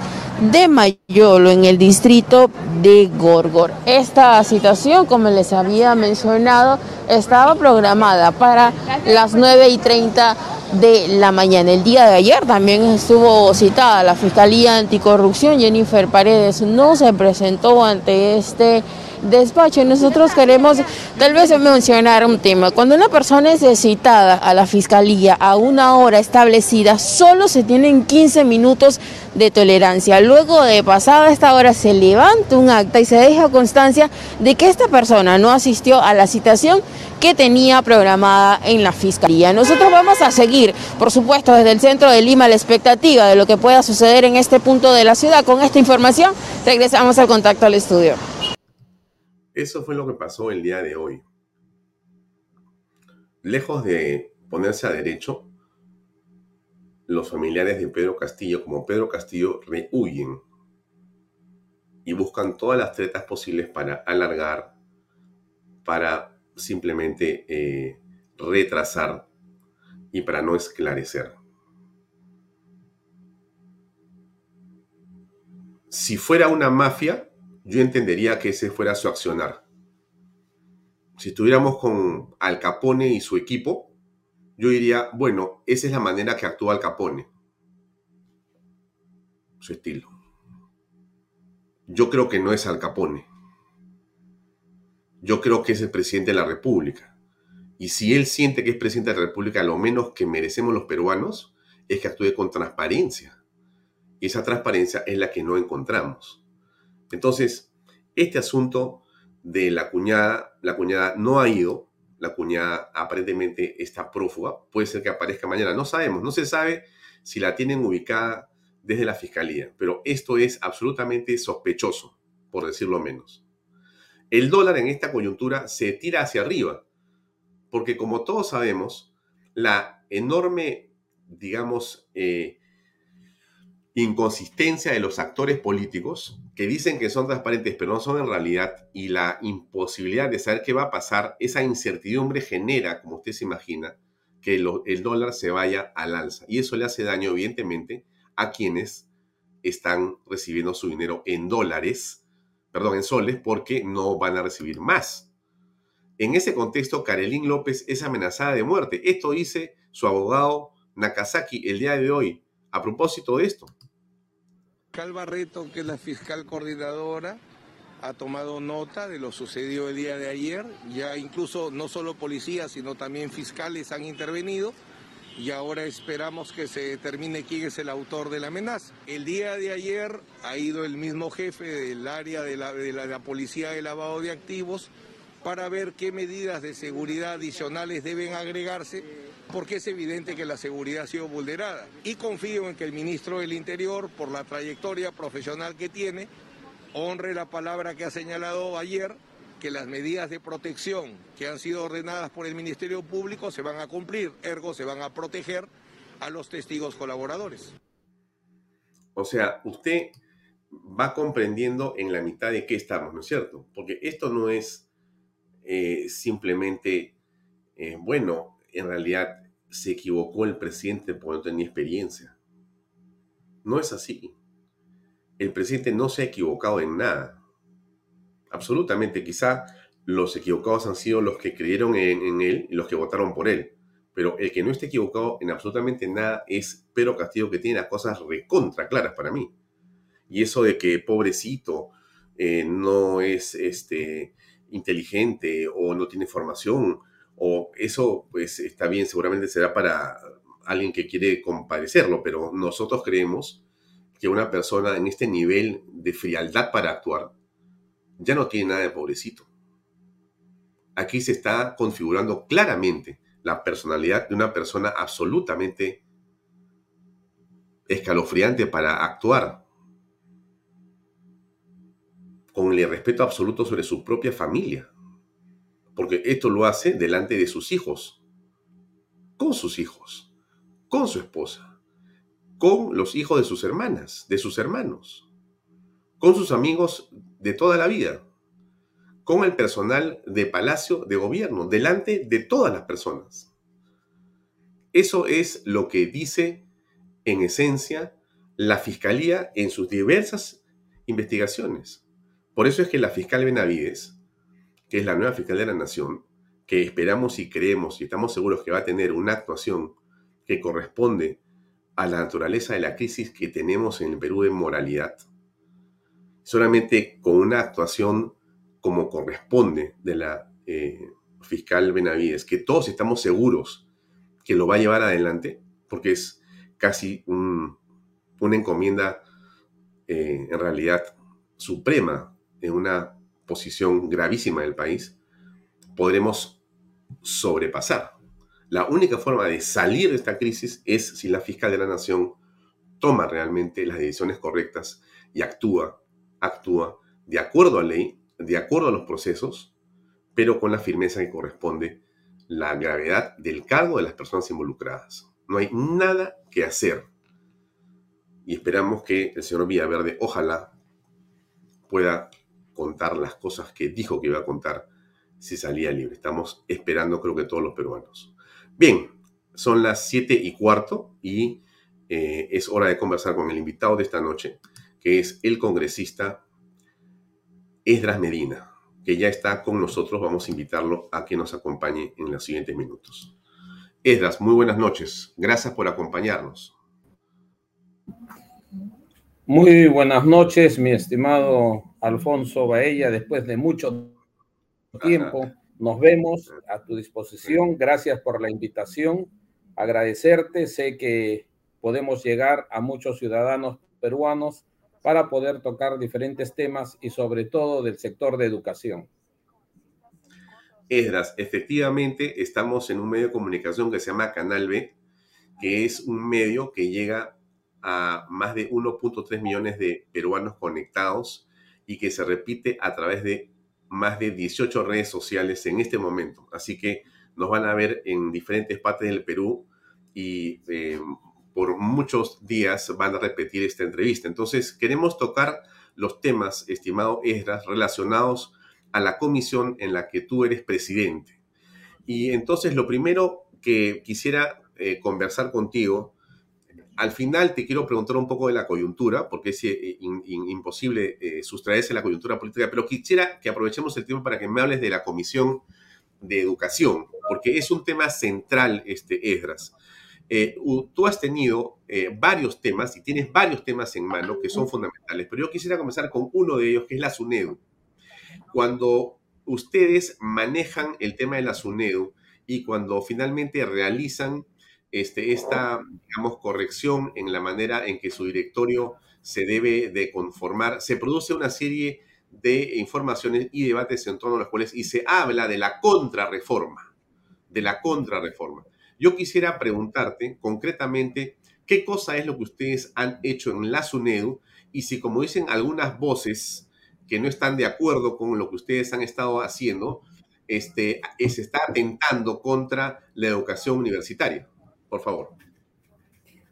E: de Mayolo en el distrito de Gorgor. Esta situación, como les había mencionado, estaba programada para las 9 y 30 de la mañana. El día de ayer también estuvo citada la Fiscalía Anticorrupción. Jennifer Paredes no se presentó ante este despacho. Nosotros queremos tal vez mencionar un tema. Cuando una persona es citada a la fiscalía a una hora establecida, solo se tienen 15 minutos de tolerancia. Luego de pasada esta hora se levanta un acta y se deja constancia de que esta persona no asistió a la citación que tenía programada en la fiscalía. Nosotros vamos a seguir, por supuesto, desde el centro de Lima la expectativa de lo que pueda suceder en este punto de la ciudad. Con esta información regresamos al contacto al estudio.
B: Eso fue lo que pasó el día de hoy. Lejos de ponerse a derecho, los familiares de Pedro Castillo, como Pedro Castillo, rehuyen y buscan todas las tretas posibles para alargar, para simplemente eh, retrasar y para no esclarecer. Si fuera una mafia, yo entendería que ese fuera su accionar. Si estuviéramos con Al Capone y su equipo, yo diría, bueno, esa es la manera que actúa Al Capone. Su estilo. Yo creo que no es Al Capone. Yo creo que es el presidente de la República. Y si él siente que es presidente de la República, lo menos que merecemos los peruanos es que actúe con transparencia. Y esa transparencia es la que no encontramos. Entonces, este asunto de la cuñada, la cuñada no ha ido, la cuñada aparentemente está prófuga, puede ser que aparezca mañana, no sabemos, no se sabe si la tienen ubicada desde la fiscalía, pero esto es absolutamente sospechoso, por decirlo menos. El dólar en esta coyuntura se tira hacia arriba, porque como todos sabemos, la enorme, digamos, eh, inconsistencia de los actores políticos que dicen que son transparentes pero no son en realidad y la imposibilidad de saber qué va a pasar, esa incertidumbre genera, como usted se imagina, que el dólar se vaya al alza. Y eso le hace daño, evidentemente, a quienes están recibiendo su dinero en dólares, perdón, en soles, porque no van a recibir más. En ese contexto, Karelín López es amenazada de muerte. Esto dice su abogado Nakazaki el día de hoy a propósito de esto.
F: Fiscal Barreto, que es la fiscal coordinadora, ha tomado nota de lo sucedido el día de ayer. Ya incluso no solo policías, sino también fiscales han intervenido y ahora esperamos que se determine quién es el autor de la amenaza. El día de ayer ha ido el mismo jefe del área de la, de la policía de lavado de activos para ver qué medidas de seguridad adicionales deben agregarse porque es evidente que la seguridad ha sido vulnerada. Y confío en que el ministro del Interior, por la trayectoria profesional que tiene, honre la palabra que ha señalado ayer, que las medidas de protección que han sido ordenadas por el Ministerio Público se van a cumplir, ergo se van a proteger a los testigos colaboradores.
B: O sea, usted va comprendiendo en la mitad de qué estamos, ¿no es cierto? Porque esto no es eh, simplemente, eh, bueno, en realidad se equivocó el presidente porque no tenía experiencia. No es así. El presidente no se ha equivocado en nada. Absolutamente. Quizá los equivocados han sido los que creyeron en, él y los que votaron por él. Pero el que no esté equivocado en absolutamente nada es Pedro Castillo, que tiene las cosas recontra claras para mí. Y eso de que pobrecito eh, no es este, inteligente o no tiene formación o eso pues está bien, seguramente será para alguien que quiere compadecerlo, pero nosotros creemos que una persona en este nivel de frialdad para actuar ya no tiene nada de pobrecito. Aquí se está configurando claramente la personalidad de una persona absolutamente escalofriante para actuar con el respeto absoluto sobre su propia familia porque esto lo hace delante de sus hijos, con sus hijos, con su esposa, con los hijos de sus hermanas, de sus hermanos, con sus amigos de toda la vida, con el personal de palacio de gobierno, delante de todas las personas. Eso es lo que dice en esencia la Fiscalía en sus diversas investigaciones. Por eso es que la fiscal Benavides que es la nueva fiscal de la Nación, que esperamos y creemos y estamos seguros que va a tener una actuación que corresponde a la naturaleza de la crisis que tenemos en el Perú de moralidad. Solamente con una actuación como corresponde de la eh, fiscal Benavides, que todos estamos seguros que lo va a llevar adelante, porque es casi una encomienda eh, en realidad suprema en una posición gravísima del país, podremos sobrepasar. La única forma de salir de esta crisis es si la fiscal de la nación toma realmente las decisiones correctas y actúa, actúa de acuerdo a ley de acuerdo a los procesos, pero con la firmeza que corresponde la gravedad del cargo de las personas involucradas. No hay nada que hacer. Y esperamos que el señor Villaverde, ojalá, pueda contar las cosas que dijo que iba a contar si salía libre. Estamos esperando, creo que todos los peruanos. Bien, son las siete y cuarto y eh, es hora de conversar con el invitado de esta noche, que es el congresista Esdras Medina, que ya está con nosotros. Vamos a invitarlo a que nos acompañe en los siguientes minutos. Esdras, muy buenas noches. Gracias por acompañarnos.
G: Muy buenas noches, mi estimado Alfonso Baella. Después de mucho tiempo, nos vemos a tu disposición. Gracias por la invitación. Agradecerte. Sé que podemos llegar a muchos ciudadanos peruanos para poder tocar diferentes temas y sobre todo del sector de educación.
B: Esdras, efectivamente estamos en un medio de comunicación que se llama Canal B, que es un medio que llega a más de 1.3 millones de peruanos conectados y que se repite a través de más de 18 redes sociales en este momento. Así que nos van a ver en diferentes partes del Perú y eh, por muchos días van a repetir esta entrevista. Entonces, queremos tocar los temas, estimado Esdras, relacionados a la comisión en la que tú eres presidente. Y entonces, lo primero que quisiera eh, conversar contigo, al final te quiero preguntar un poco de la coyuntura, porque es eh, imposible eh, sustraerse la coyuntura política, pero quisiera que aprovechemos el tiempo para que me hables de la comisión de educación, porque es un tema central, este Esdras. Eh, tú has tenido eh, varios temas y tienes varios temas en mano que son fundamentales, pero yo quisiera comenzar con uno de ellos, que es la SUNEDU. Cuando ustedes manejan el tema de la SUNEDU y cuando finalmente realizan este, esta, digamos, corrección en la manera en que su directorio se debe de conformar, se produce una serie de informaciones y debates en torno a los cuales y se habla de la contrarreforma, de la contrarreforma. Yo quisiera preguntarte concretamente qué cosa es lo que ustedes han hecho en la SUNEDU y si, como dicen algunas voces que no están de acuerdo con lo que ustedes han estado haciendo, este, eh, se está atentando contra la educación universitaria. Por favor.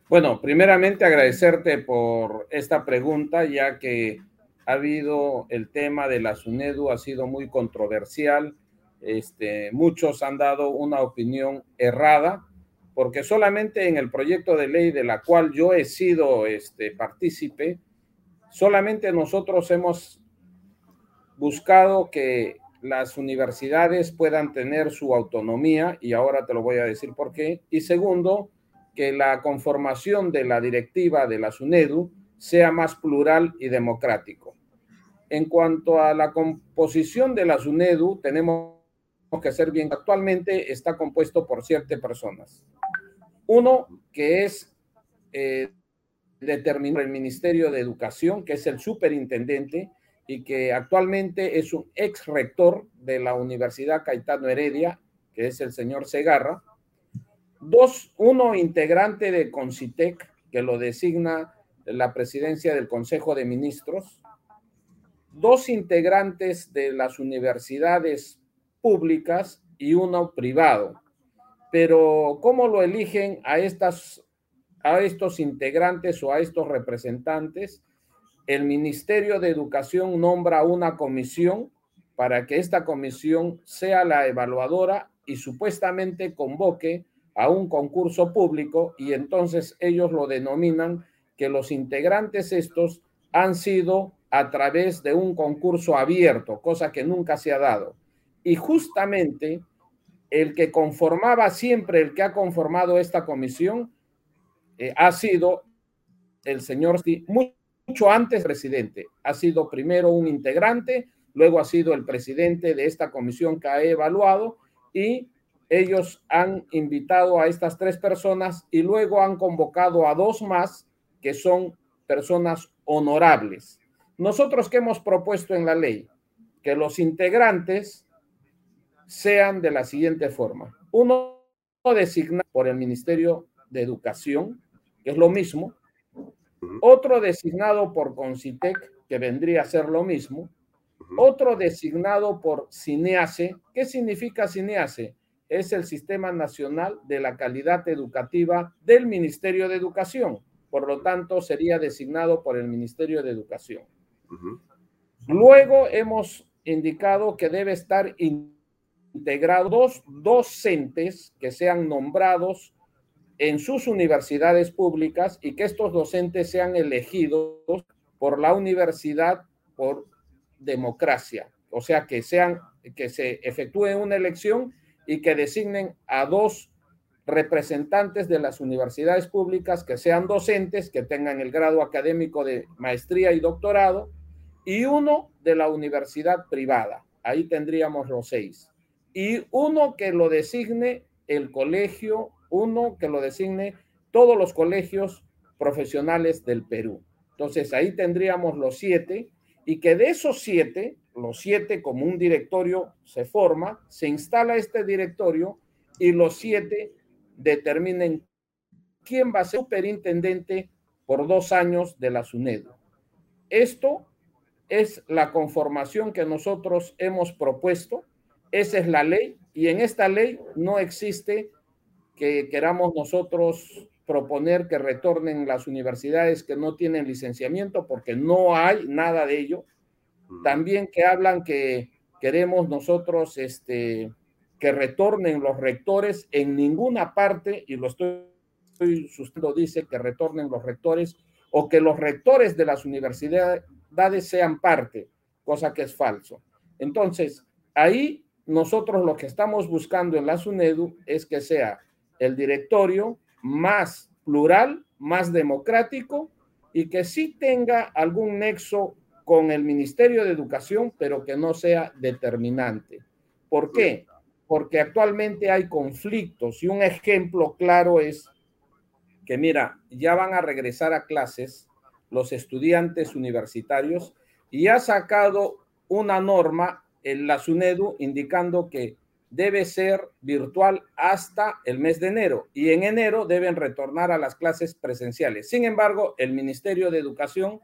G: Bueno, primeramente agradecerte por esta pregunta, ya que ha habido el tema de la SUNEDU, ha sido muy controversial este, muchos han dado una opinión errada, porque solamente en el proyecto de ley de la cual yo he sido este, partícipe, solamente nosotros hemos buscado que las universidades puedan tener su autonomía, y ahora te lo voy a decir por qué. Y segundo, que la conformación de la directiva de la SUNEDU sea más plural y democrático. En cuanto a la composición de la SUNEDU, tenemos que hacer bien. Actualmente está compuesto por siete personas. Uno que es eh, determinado el Ministerio de Educación, que es el superintendente y que actualmente es un ex rector de la Universidad Caetano Heredia, que es el señor Segarra. Dos, uno integrante de Concitec, que lo designa la presidencia del Consejo de Ministros. Dos integrantes de las universidades públicas y uno privado. Pero ¿cómo lo eligen a, estas, a estos integrantes o a estos representantes? El Ministerio de Educación nombra una comisión para que esta comisión sea la evaluadora y supuestamente convoque a un concurso público y entonces ellos lo denominan que los integrantes estos han sido a través de un concurso abierto, cosa que nunca se ha dado. Y justamente el que conformaba siempre, el que ha conformado esta comisión, eh, ha sido el señor, mucho antes presidente, ha sido primero un integrante, luego ha sido el presidente de esta comisión que ha evaluado y ellos han invitado a estas tres personas y luego han convocado a dos más que son personas honorables. Nosotros que hemos propuesto en la ley que los integrantes sean de la siguiente forma. Uno designado por el Ministerio de Educación, que es lo mismo. Otro designado por Concitec, que vendría a ser lo mismo. otro designado por CINEACE. ¿Qué significa CINEACE? Es el Sistema Nacional de la Calidad Educativa del Ministerio de Educación. Por lo tanto, sería designado por el Ministerio de Educación. Luego hemos indicado que debe estar integrados docentes que sean nombrados en sus universidades públicas y que estos docentes sean elegidos por la universidad por democracia, o sea, que sean que se efectúe una elección y que designen a dos representantes de las universidades públicas que sean docentes, que tengan el grado académico de maestría y doctorado, y uno de la universidad privada. Ahí tendríamos los seis. Y uno que lo designe el colegio, uno que lo designe todos los colegios profesionales del Perú. Entonces ahí tendríamos los siete y que de esos siete, los siete como un directorio se forma, se instala este directorio y los siete determinen quién va a ser superintendente por dos años de la SUNEDO. Esto es la conformación que nosotros hemos propuesto, esa es la ley y en esta ley no existe que queramos nosotros proponer que retornen las universidades que no tienen licenciamiento porque no hay nada de ello. También que hablan que queremos nosotros este, que retornen los rectores en ninguna parte, y lo estoy, sustentando, dice que retornen los rectores o que los rectores de las universidades sean parte, cosa que es falso. Entonces, ahí nosotros lo que estamos buscando en la SUNEDU es que sea el directorio más plural, más democrático y que sí tenga algún nexo con el Ministerio de Educación, pero que no sea determinante. ¿Por qué? porque actualmente hay conflictos y un ejemplo claro es que, mira, ya van a regresar a clases los estudiantes universitarios y ha sacado una norma en la SUNEDU indicando que debe ser virtual hasta el mes de enero y en enero deben retornar a las clases presenciales. Sin embargo, el Ministerio de Educación,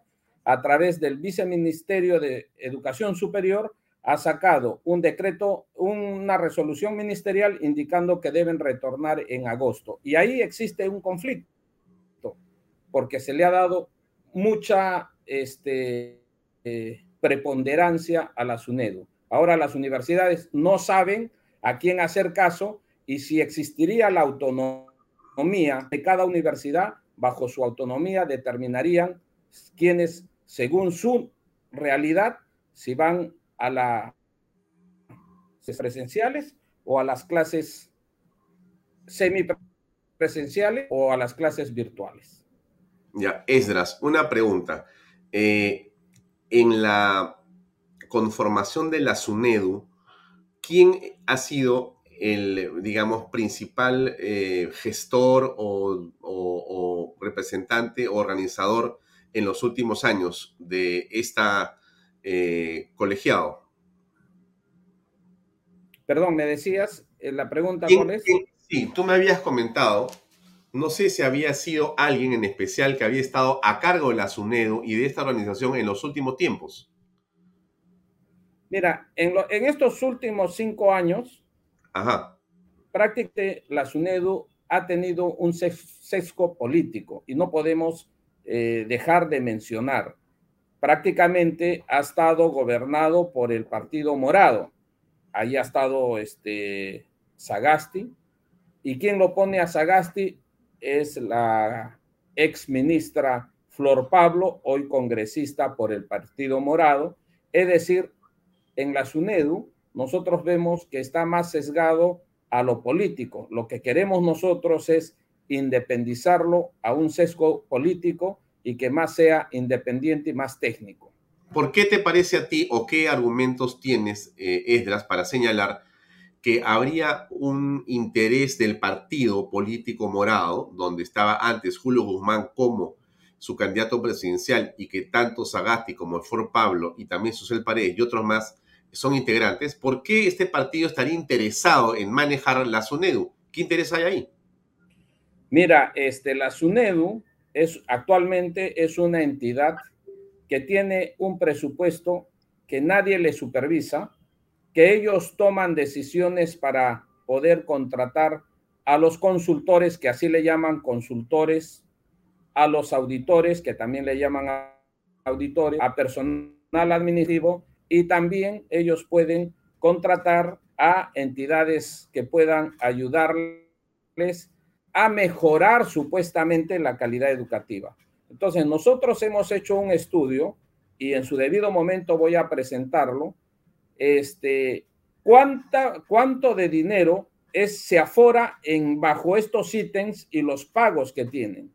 G: a través del Viceministerio de Educación Superior, ha sacado un decreto, una resolución ministerial indicando que deben retornar en agosto. Y ahí existe un conflicto, porque se le ha dado mucha este, eh, preponderancia a la SUNEDU. Ahora las universidades no saben a quién hacer caso y si existiría la autonomía de cada universidad, bajo su autonomía determinarían quiénes, según su realidad, si van a las presenciales o a las clases semipresenciales o a las clases virtuales.
B: Ya, Esdras, una pregunta. Eh, en la conformación de la SUNEDU, ¿quién ha sido el, digamos, principal eh, gestor o, o, representante o organizador en los últimos años de esta eh, colegiado.
G: Perdón, me decías, eh, la pregunta cuál es.
B: Sí, tú me habías comentado, no sé si había sido alguien en especial que había estado a cargo de la SUNEDU y de esta organización en los últimos tiempos.
G: Mira, en, estos últimos cinco años, prácticamente la SUNEDU ha tenido un sesgo político y no podemos eh, dejar de mencionar prácticamente ha estado gobernado por el Partido Morado. Ahí ha estado este Sagasti. ¿Y quien lo pone a Sagasti? Es la ex ministra Flor Pablo, hoy congresista por el Partido Morado. Es decir, en la SUNEDU nosotros vemos que está más sesgado a lo político. Lo que queremos nosotros es independizarlo a un sesgo político y que más sea independiente y más técnico.
B: ¿Por qué te parece a ti o qué argumentos tienes, eh, Esdras, para señalar que habría un interés del partido político morado, donde estaba antes Julio Guzmán como su candidato presidencial y que tanto Sagasti como el For Pablo y también Susel Paredes y otros más son integrantes, ¿por qué este partido estaría interesado en manejar la SUNEDU? ¿Qué interés hay ahí?
G: Mira, este, la SUNEDU es, actualmente es una entidad que tiene un presupuesto que nadie les supervisa, que ellos toman decisiones para poder contratar a los consultores, que así le llaman consultores, a los auditores, que también le llaman auditores, a personal administrativo, y también ellos pueden contratar a entidades que puedan ayudarles a mejorar supuestamente la calidad educativa. Entonces, nosotros hemos hecho un estudio y en su debido momento voy a presentarlo. Este, ¿cuánta, ¿Cuánto de dinero es, se afora en, bajo estos ítems y los pagos que tienen?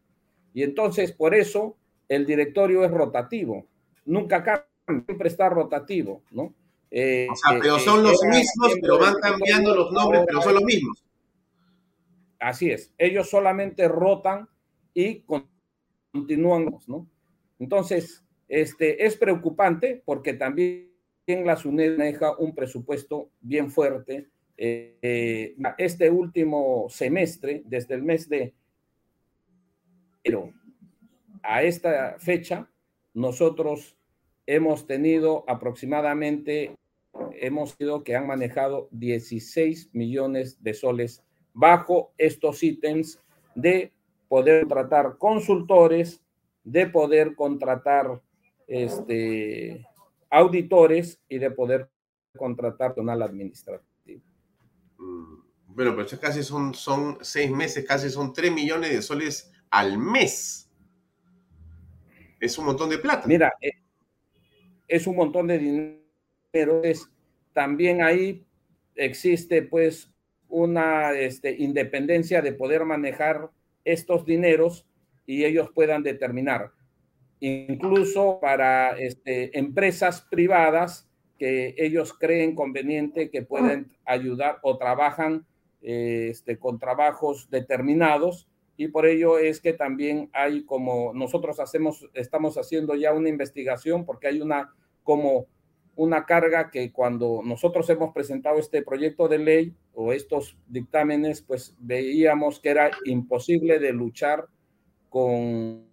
G: Y entonces, por eso, el directorio es rotativo. Nunca cambia, siempre está rotativo, ¿no?
B: Eh, o sea, pero eh, son los mismos, pero van cambiando los nombres, pero son los mismos.
G: Así es, ellos solamente rotan y continúan, ¿no? Entonces, este, es preocupante porque también la SUNED maneja un presupuesto bien fuerte. Eh, este último semestre, desde el mes de enero a esta fecha, nosotros hemos tenido aproximadamente hemos sido que han manejado 16 millones de soles bajo estos ítems de poder contratar consultores, de poder contratar este, auditores y de poder contratar personal administrativo.
B: Mm, bueno, pero casi son, son seis meses, casi son 3 millones de soles al mes. Es un montón de plata.
G: Mira, eh, es un montón de dinero es, también ahí existe pues una este, independencia de poder manejar estos dineros y ellos puedan determinar, incluso para este, empresas privadas que ellos creen conveniente que pueden ayudar o trabajan este, con trabajos determinados y por ello es que también hay como nosotros hacemos, estamos haciendo ya una investigación porque hay una como una carga que cuando nosotros hemos presentado este proyecto de ley o estos dictámenes, pues veíamos que era imposible de luchar con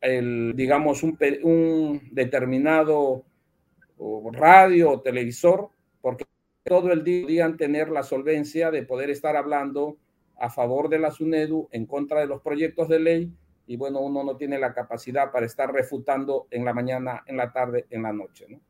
G: el, digamos, un, determinado radio o televisor, porque todo el día podían tener la solvencia de poder estar hablando a favor de la SUNEDU, en contra de los proyectos de ley, y bueno, uno no tiene la capacidad para estar refutando en la mañana, en la tarde, en la noche. ¿no?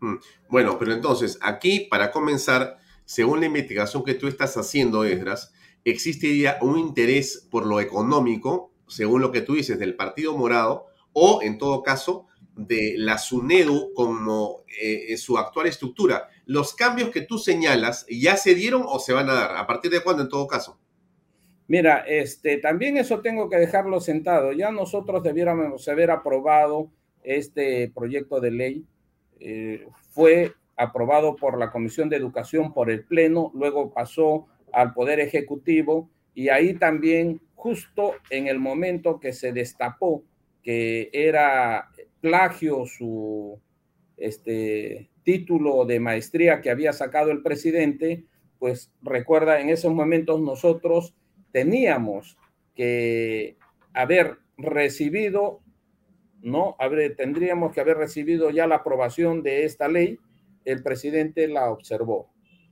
B: Mm, bueno, pero entonces, aquí para comenzar, según la investigación que tú estás haciendo, Esdras, existiría un interés por lo económico, según lo que tú dices, del Partido Morado, o en todo caso, de la SUNEDU como eh, su actual estructura. ¿Los cambios que tú señalas ya se dieron o se van a dar? ¿A partir de cuándo en todo caso?
G: Mira, este, también eso tengo que dejarlo sentado. Ya nosotros debiéramos haber aprobado este proyecto de ley. Eh, fue aprobado por la Comisión de Educación, por el Pleno, luego pasó al Poder Ejecutivo y ahí también, justo en el momento que se destapó que era plagio su este, título de maestría que había sacado el presidente, pues recuerda, en esos momentos nosotros teníamos que haber recibido, ¿no? tendríamos que haber recibido ya la aprobación de esta ley, el presidente la observó.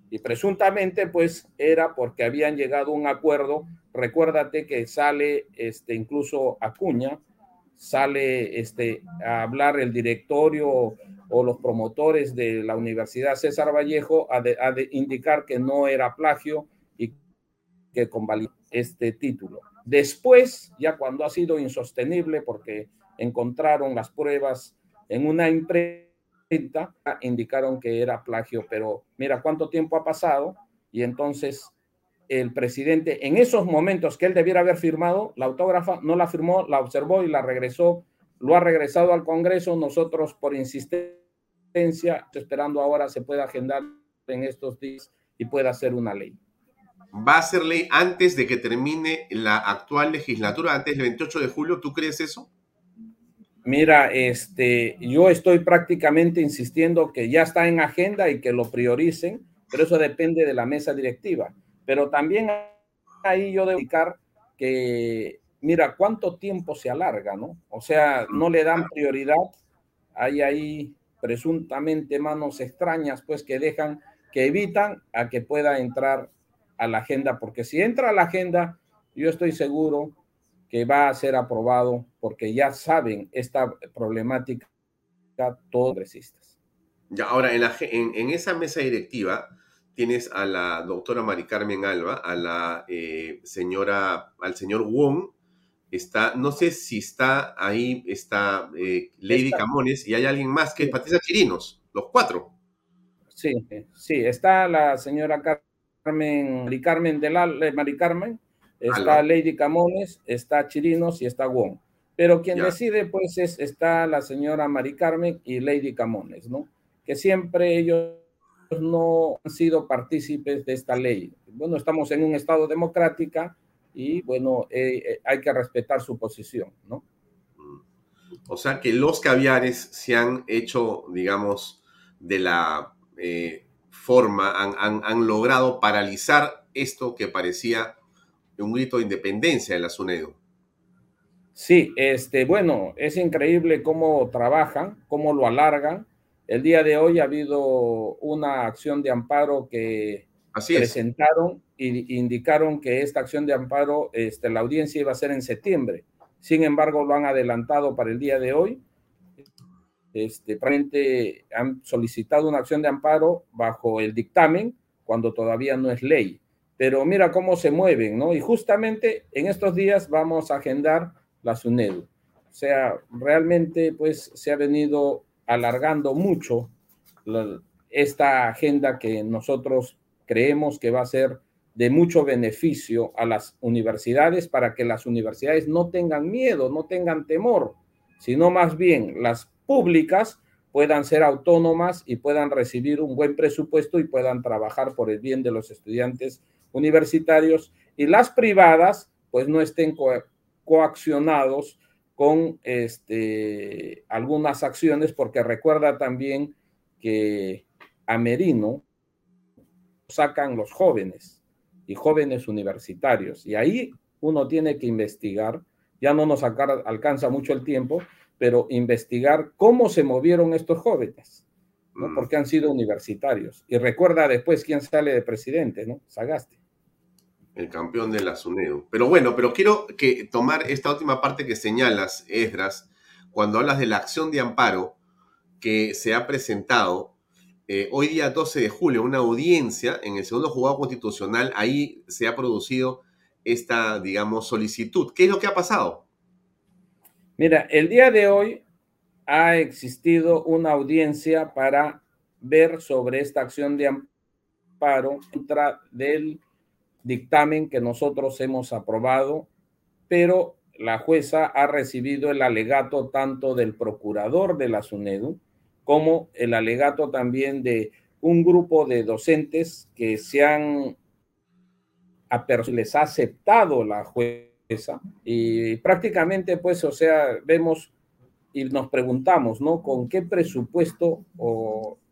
G: Y presuntamente, pues, era porque habían llegado a un acuerdo. Recuérdate que sale, este, incluso Acuña, sale este, a hablar el directorio o los promotores de la Universidad César Vallejo a, a indicar que no era plagio y que convalidó este título. Después, ya cuando ha sido insostenible porque encontraron las pruebas en una imprenta, indicaron que era plagio, pero mira cuánto tiempo ha pasado y entonces el presidente en esos momentos que él debiera haber firmado, la autógrafa no la firmó, la observó y la regresó, lo ha regresado al Congreso, nosotros por insistencia, esperando ahora se pueda agendar en estos días y pueda ser una ley
B: va a ser ley antes de que termine la actual legislatura, antes del 28 de julio. ¿Tú crees eso?
G: Mira, este, yo estoy prácticamente insistiendo que ya está en agenda y que lo prioricen, pero eso depende de la mesa directiva. Pero también ahí yo debo indicar que, mira, cuánto tiempo se alarga, ¿no? O sea, no le dan prioridad hay ahí presuntamente manos extrañas, pues que dejan, que evitan a que pueda entrar a la agenda, porque si entra a la agenda, yo estoy seguro que va a ser aprobado, porque ya saben esta problemática todos resistas.
B: Ya, ahora, en, la, en, esa mesa directiva tienes a la doctora Mari Carmen Alba, a la eh, señora, al señor Wong, está, no sé si está ahí, está eh, Lady Camones y hay alguien más que es Patricia Chirinos, los cuatro.
G: Sí, sí, está la señora Carmen, Mari Carmen de la, eh, Mari Carmen, está Lady Camones, está Chirinos y está Wong. Pero quien decide, pues, es, está la señora Mari Carmen y Lady Camones, ¿no? Que siempre ellos no han sido partícipes de esta ley. Bueno, estamos en un Estado democrático y, bueno, eh, eh, hay que respetar su posición, ¿no?
B: O sea que los caviares se han hecho, digamos, de la eh, forma, han, han, logrado paralizar esto que parecía un grito de independencia de la SUNEDO.
G: Sí, este, bueno, es increíble cómo trabajan, cómo lo alargan. El día de hoy ha habido una acción de amparo que presentaron indicaron que esta acción de amparo, este, la audiencia iba a ser en septiembre. Sin embargo, lo han adelantado para el día de hoy. Este, han solicitado una acción de amparo bajo el dictamen cuando todavía no es ley. Pero mira cómo se mueven, ¿no? Y justamente en estos días vamos a agendar la SUNEDU. O sea, realmente pues se ha venido alargando mucho esta agenda que nosotros creemos que va a ser de mucho beneficio a las universidades para que las universidades no tengan miedo, no tengan temor, sino más bien las públicas puedan ser autónomas y puedan recibir un buen presupuesto y puedan trabajar por el bien de los estudiantes universitarios y las privadas pues no estén coaccionados con este, algunas acciones, porque recuerda también que a Merino sacan los jóvenes y jóvenes universitarios. Y ahí uno tiene que investigar, ya no nos alcanza mucho el tiempo, pero investigar cómo se movieron estos jóvenes, ¿no? Mm. porque han sido universitarios. Y recuerda después quién sale de presidente, ¿no? Sagaste
B: el campeón de la SUNEDU. Pero bueno, pero quiero que tomar esta última parte que señalas, Esdras, cuando hablas de la acción de amparo que se ha presentado eh, hoy día 12 de julio, una audiencia en el segundo juzgado constitucional, ahí se ha producido esta, digamos, solicitud. ¿Qué es lo que ha pasado?
G: Mira, el día de hoy ha existido una audiencia para ver sobre esta acción de amparo contra del dictamen que nosotros hemos aprobado, pero la jueza ha recibido el alegato tanto del procurador de la SUNEDU como el alegato también de un grupo de docentes que se han les ha aceptado la jueza y prácticamente pues o sea vemos y nos preguntamos no con qué presupuesto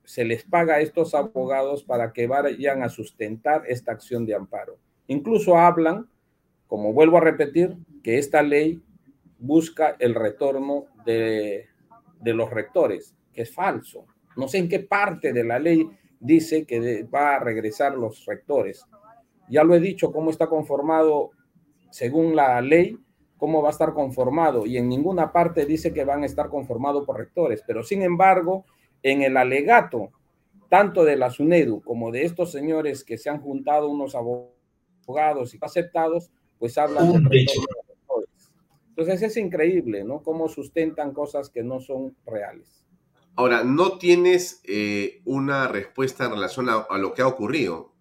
G: se les paga a estos abogados para que vayan a sustentar esta acción de amparo. Incluso hablan, como vuelvo a repetir, que esta ley busca el retorno de, los rectores, que es falso. No sé en qué parte de la ley dice que va a regresar los rectores. Ya lo he dicho, cómo está conformado según la ley, cómo va a estar conformado, y en ninguna parte dice que van a estar conformados por rectores, pero sin embargo, en el alegato, tanto de la SUNEDU como de estos señores que se han juntado unos abogados y aceptados, pues hablan de Entonces es increíble, ¿no? Cómo sustentan cosas que no son reales.
B: Ahora, ¿no tienes eh, una respuesta en relación a, lo que ha ocurrido?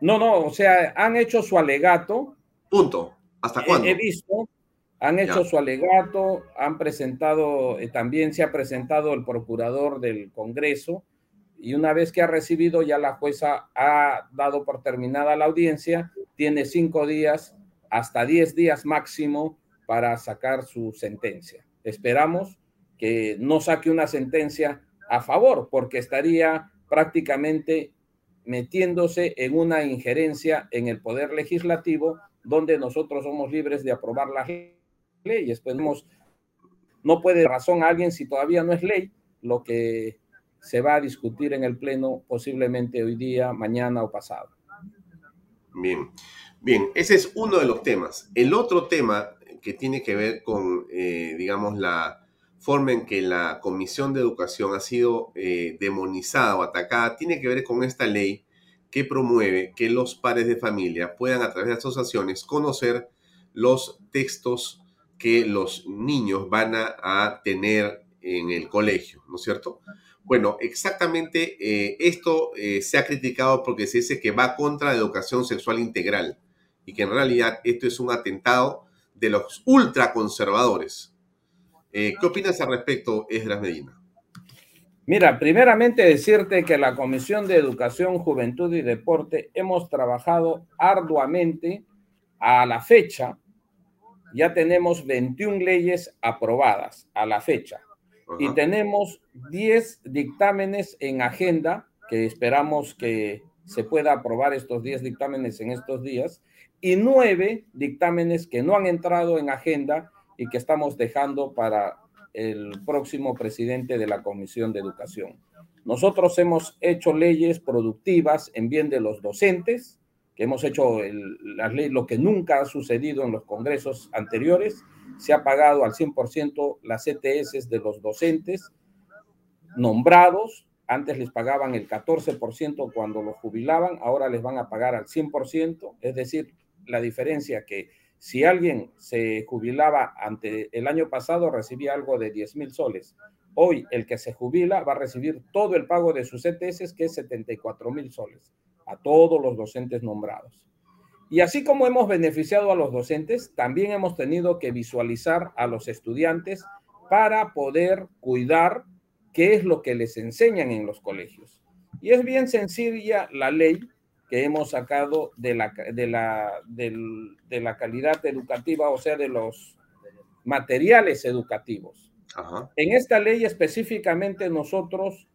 G: No, no, o sea, han hecho su alegato.
B: Punto. ¿Hasta cuándo?
G: He, visto, han hecho su alegato, han presentado, eh, también se ha presentado el procurador del Congreso, y una vez que ha recibido, ya la jueza ha dado por terminada la audiencia, tiene cinco días hasta diez días máximo para sacar su sentencia. Esperamos que no saque una sentencia a favor, porque estaría prácticamente metiéndose en una injerencia en el poder legislativo, donde nosotros somos libres de aprobar las leyes. No puede razón a alguien si todavía no es ley lo que se va a discutir en el Pleno posiblemente hoy día, mañana o pasado.
B: Bien, bien, ese es uno de los temas. El otro tema que tiene que ver con, eh, digamos, la forma en que la Comisión de Educación ha sido eh, demonizada o atacada, tiene que ver con esta ley que promueve que los padres de familia puedan a través de asociaciones conocer los textos que los niños van a, tener en el colegio, ¿no es cierto? Bueno, exactamente eh, esto eh, se ha criticado porque se dice que va contra la educación sexual integral y que en realidad esto es un atentado de los ultraconservadores. Eh, ¿Qué opinas al respecto, Esdras Medina?
G: Mira, primeramente decirte que la Comisión de Educación, Juventud y Deporte hemos trabajado arduamente a la fecha. Ya tenemos 21 leyes aprobadas a la fecha y tenemos 10 dictámenes en agenda que esperamos que se pueda aprobar estos 10 dictámenes en estos días y 9 dictámenes que no han entrado en agenda y que estamos dejando para el próximo presidente de la Comisión de Educación. Nosotros hemos hecho leyes productivas en bien de los docentes, que hemos hecho leyes, lo que nunca ha sucedido en los congresos anteriores, se ha pagado al 100% las ETS de los docentes nombrados, antes les pagaban el 14% cuando los jubilaban, ahora les van a pagar al 100%, es decir, la diferencia que si alguien se jubilaba ante el año pasado, recibía algo de 10 mil soles. Hoy el que se jubila va a recibir todo el pago de sus ETS, que es 74 mil soles, a todos los docentes nombrados. Y así como hemos beneficiado a los docentes, también hemos tenido que visualizar a los estudiantes para poder cuidar qué es lo que les enseñan en los colegios. Y es bien sencilla la ley que hemos sacado de la, de la, de la calidad educativa, o sea, de los materiales educativos. En esta ley específicamente nosotros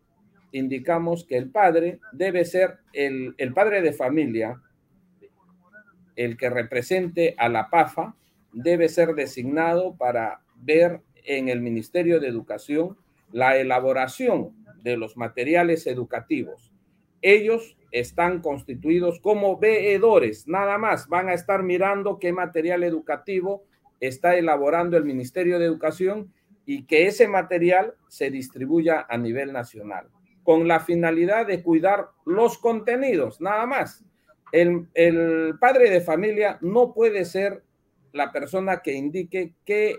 G: indicamos que el padre debe ser el, el padre de familia, el que represente a la PAFA, debe ser designado para ver en el Ministerio de Educación la elaboración de los materiales educativos. Ellos están constituidos como veedores, nada más. Van a estar mirando qué material educativo está elaborando el Ministerio de Educación y que ese material se distribuya a nivel nacional, con la finalidad de cuidar los contenidos, nada más. El, padre de familia no puede ser la persona que indique qué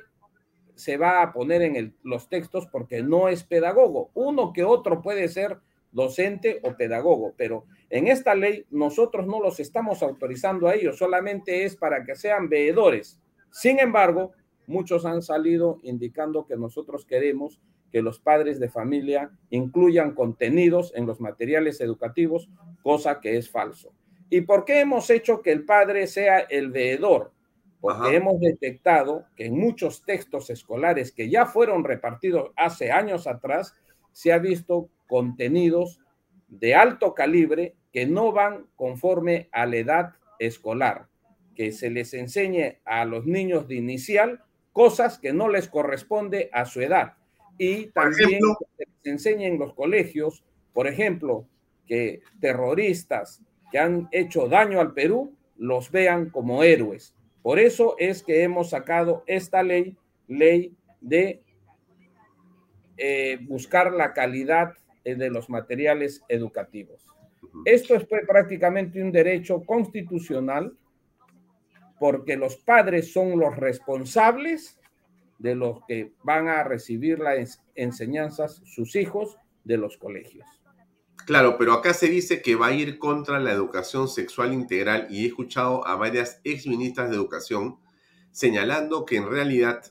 G: se va a poner en los textos porque no es pedagogo. Uno que otro puede ser docente o pedagogo, pero en esta ley nosotros no los estamos autorizando a ellos, solamente es para que sean veedores. Sin embargo, muchos han salido indicando que nosotros queremos que los padres de familia incluyan contenidos en los materiales educativos, cosa que es falso. ¿Y por qué hemos hecho que el padre sea el veedor? Porque hemos detectado que en muchos textos escolares que ya fueron repartidos hace años atrás, se ha visto contenidos de alto calibre que no van conforme a la edad escolar, que se les enseñe a los niños de inicial cosas que no les corresponde a su edad. Y también se les enseñe en los colegios, por ejemplo, que terroristas que han hecho daño al Perú los vean como héroes. Por eso es que hemos sacado esta ley, ley de eh, buscar la calidad de los materiales educativos. Esto es pues, prácticamente un derecho constitucional porque los padres son los responsables de los que van a recibir las enseñanzas sus hijos de los colegios.
B: Claro, pero acá se dice que va a ir contra la educación sexual integral y he escuchado a varias ex ministras de educación señalando que en realidad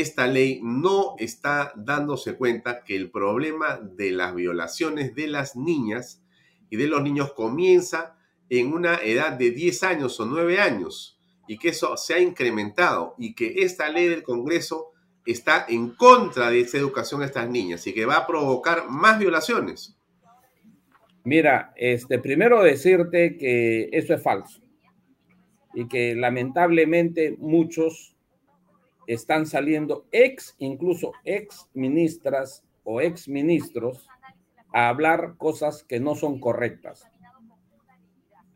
B: esta ley no está dándose cuenta que el problema de las violaciones de las niñas y de los niños comienza en una edad de 10 años o 9 años y que eso se ha incrementado y que esta ley del Congreso está en contra de esa educación a estas niñas y que va a provocar más violaciones.
G: Mira, este, primero decirte que eso es falso y que lamentablemente muchos están saliendo ex, incluso ex ministras o ex ministros a hablar cosas que no son correctas.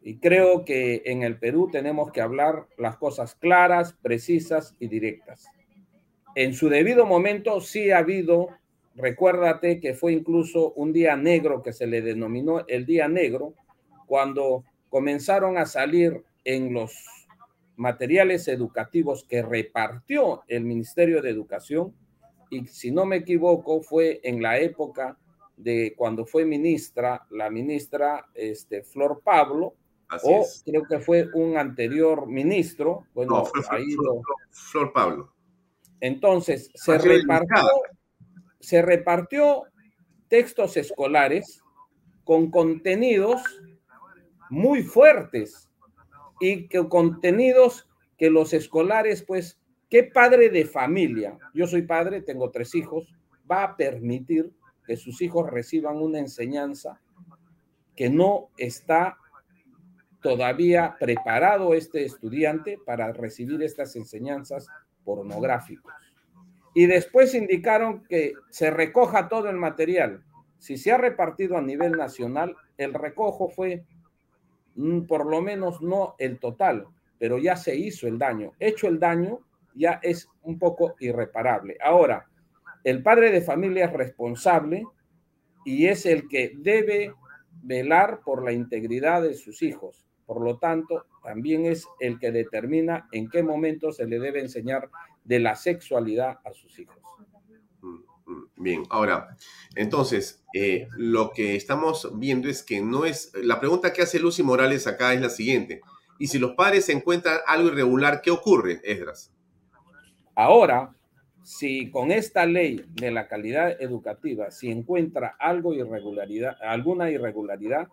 G: Y creo que en el Perú tenemos que hablar las cosas claras, precisas y directas. En su debido momento sí ha habido, recuérdate que fue incluso un día negro que se le denominó el día negro, cuando comenzaron a salir en los materiales educativos que repartió el Ministerio de Educación, y si no me equivoco, fue en la época de cuando fue ministra, la ministra este, Flor Pablo, o creo que fue un anterior ministro. Bueno,
B: fue Flor, Pablo.
G: Entonces, se repartió, se repartió textos escolares con contenidos muy fuertes y que contenidos que los escolares, pues, ¿qué padre de familia? Yo soy padre, tengo tres hijos, va a permitir que sus hijos reciban una enseñanza que no está todavía preparado este estudiante para recibir estas enseñanzas pornográficas. Y después indicaron que se recoja todo el material. Si se ha repartido a nivel nacional, el recojo fue por lo menos no el total, pero ya se hizo el daño. Hecho el daño, ya es un poco irreparable. Ahora, el padre de familia es responsable y es el que debe velar por la integridad de sus hijos. Por lo tanto, también es el que determina en qué momento se le debe enseñar de la sexualidad a sus hijos.
B: Bien, ahora, entonces, eh, lo que estamos viendo es que no es, la pregunta que hace Lucy Morales acá es la siguiente. Y si los padres encuentran algo irregular, ¿qué ocurre, Esdras?
G: Ahora, si con esta ley de la calidad educativa, si encuentra algo irregularidad, alguna irregularidad,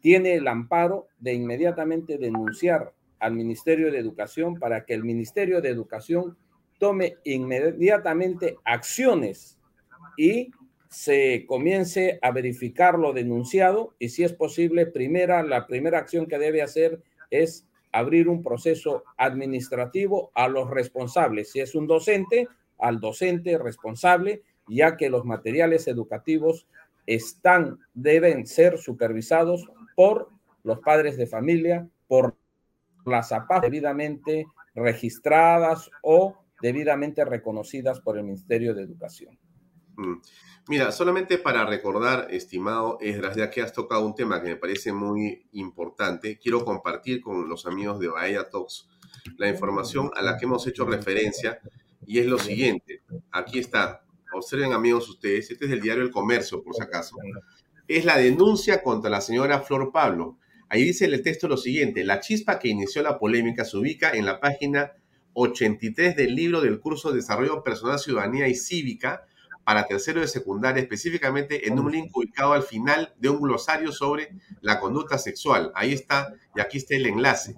G: tiene el amparo de inmediatamente denunciar al Ministerio de Educación para que el Ministerio de Educación tome inmediatamente acciones y se comience a verificar lo denunciado y si es posible, primera, la primera acción que debe hacer es abrir un proceso administrativo a los responsables. Si es un docente, al docente responsable, ya que los materiales educativos están, deben ser supervisados por los padres de familia, por las APAS debidamente registradas o debidamente reconocidas por el Ministerio de Educación.
B: Mm. Mira, solamente para recordar, estimado Esdras, ya que has tocado un tema que me parece muy importante, quiero compartir con los amigos de Bahía Talks la información a la que hemos hecho referencia y es lo siguiente. Aquí está. Observen, amigos, ustedes. Este es el diario El Comercio, por si acaso es la denuncia contra la señora Flor Pablo. Ahí dice el texto lo siguiente, la chispa que inició la polémica se ubica en la página 83 del libro del curso de Desarrollo Personal, Ciudadanía y Cívica para tercero de secundaria, específicamente en un link ubicado al final de un glosario sobre la conducta sexual. Ahí está, y aquí está el enlace.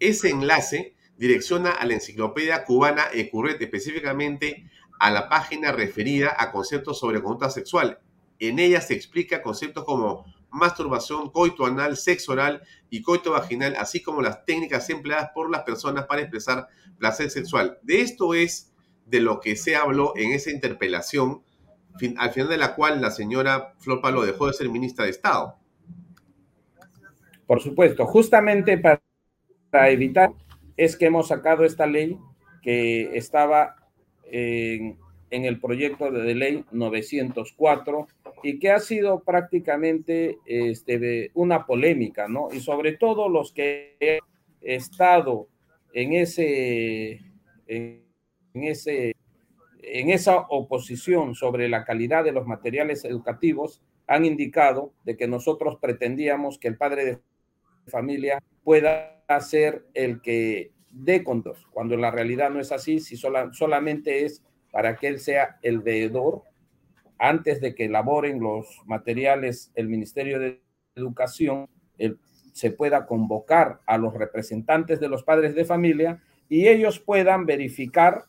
B: Ese enlace direcciona a la enciclopedia cubana Ecurret, específicamente a la página referida a conceptos sobre conducta sexual. En ella se explica conceptos como masturbación, coito anal, sexo oral y coito vaginal, así como las técnicas empleadas por las personas para expresar placer sexual. De esto es de lo que se habló en esa interpelación, al final de la cual la señora Flor Palo dejó de ser ministra de Estado.
G: Por supuesto, justamente para, evitar es que hemos sacado esta ley que estaba en el proyecto de ley 904 y que ha sido prácticamente este, una polémica, ¿no? Y sobre todo los que han estado en ese, ese, en esa oposición sobre la calidad de los materiales educativos han indicado de que nosotros pretendíamos que el padre de familia pueda ser el que dé contos, cuando en la realidad no es así, si solamente es para que él sea el veedor antes de que elaboren los materiales el Ministerio de Educación, se pueda convocar a los representantes de los padres de familia y ellos puedan verificar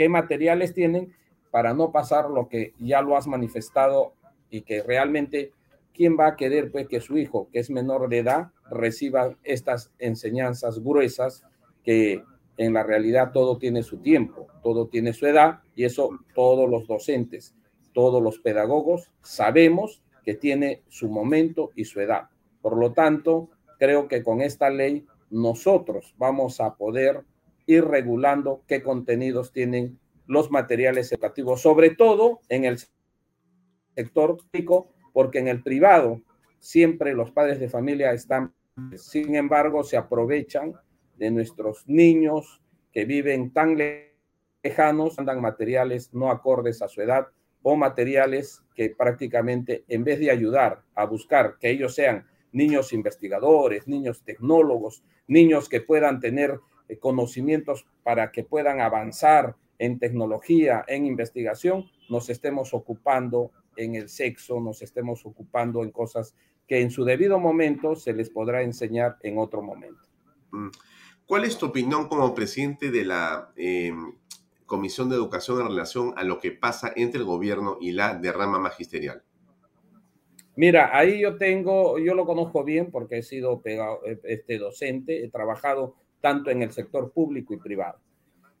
G: qué materiales tienen para no pasar lo que ya lo has manifestado y que realmente quién va a querer pues que su hijo, que es menor de edad, reciba estas enseñanzas gruesas que en la realidad todo tiene su tiempo, todo tiene su edad y eso todos los docentes, todos los pedagogos sabemos que tiene su momento y su edad. Por lo tanto, creo que con esta ley nosotros vamos a poder ir regulando qué contenidos tienen los materiales educativos, sobre todo en el sector público, porque en el privado siempre los padres de familia están, sin embargo, se aprovechan de nuestros niños que viven tan lejanos, andan materiales no acordes a su edad o materiales que prácticamente en vez de ayudar a buscar que ellos sean niños investigadores, niños tecnólogos, niños que puedan tener conocimientos para que puedan avanzar en tecnología, en investigación, nos estemos ocupando en el sexo, nos estemos ocupando en cosas que en su debido momento se les podrá enseñar en otro momento.
B: Mm. ¿Cuál es tu opinión como presidente de la eh, Comisión de Educación en relación a lo que pasa entre el gobierno y la derrama magisterial?
G: Mira, ahí yo tengo, yo lo conozco bien porque he sido este, docente, he trabajado tanto en el sector público y privado.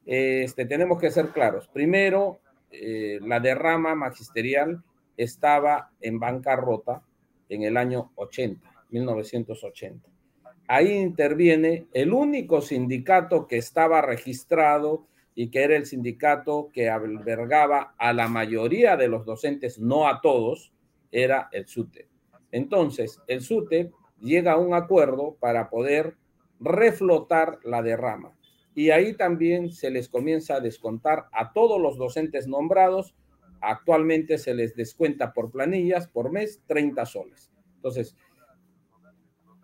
G: Este, tenemos que ser claros. Primero, eh, la derrama magisterial estaba en bancarrota en el año 80, 1980. Ahí interviene el único sindicato que estaba registrado y que era el sindicato que albergaba a la mayoría de los docentes, no a todos, era el SUTE. Entonces, el SUTE llega a un acuerdo para poder reflotar la derrama. Y ahí también se les comienza a descontar a todos los docentes nombrados. Actualmente se les descuenta por planillas por mes 30 soles. Entonces,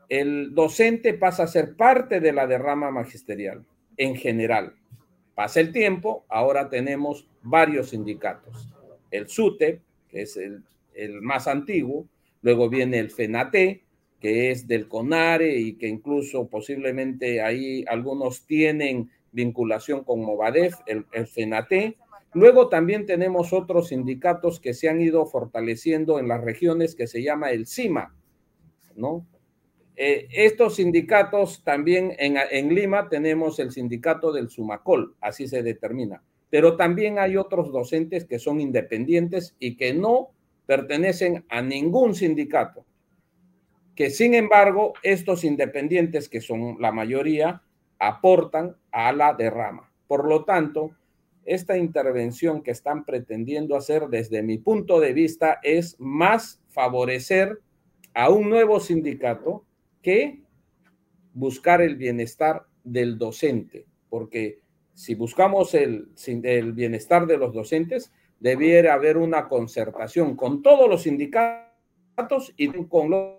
G: el docente pasa a ser parte de la derrama magisterial en general. Pasa el tiempo, ahora tenemos varios sindicatos. El SUTE, que es el, el más antiguo, luego viene el FENATE, que es del CONARE y que incluso posiblemente ahí algunos tienen vinculación con Movadef, el, FENATE. Luego también tenemos otros sindicatos que se han ido fortaleciendo en las regiones que se llama el CIMA, ¿no? Eh, estos sindicatos también en, en, Lima tenemos el sindicato del Sumacol, así se determina, pero también hay otros docentes que son independientes y que no pertenecen a ningún sindicato que sin embargo estos independientes, que son la mayoría, aportan a la derrama. Por lo tanto, esta intervención que están pretendiendo hacer desde mi punto de vista es más favorecer a un nuevo sindicato que buscar el bienestar del docente, porque si buscamos el, bienestar de los docentes, debiera haber una concertación con todos los sindicatos y con los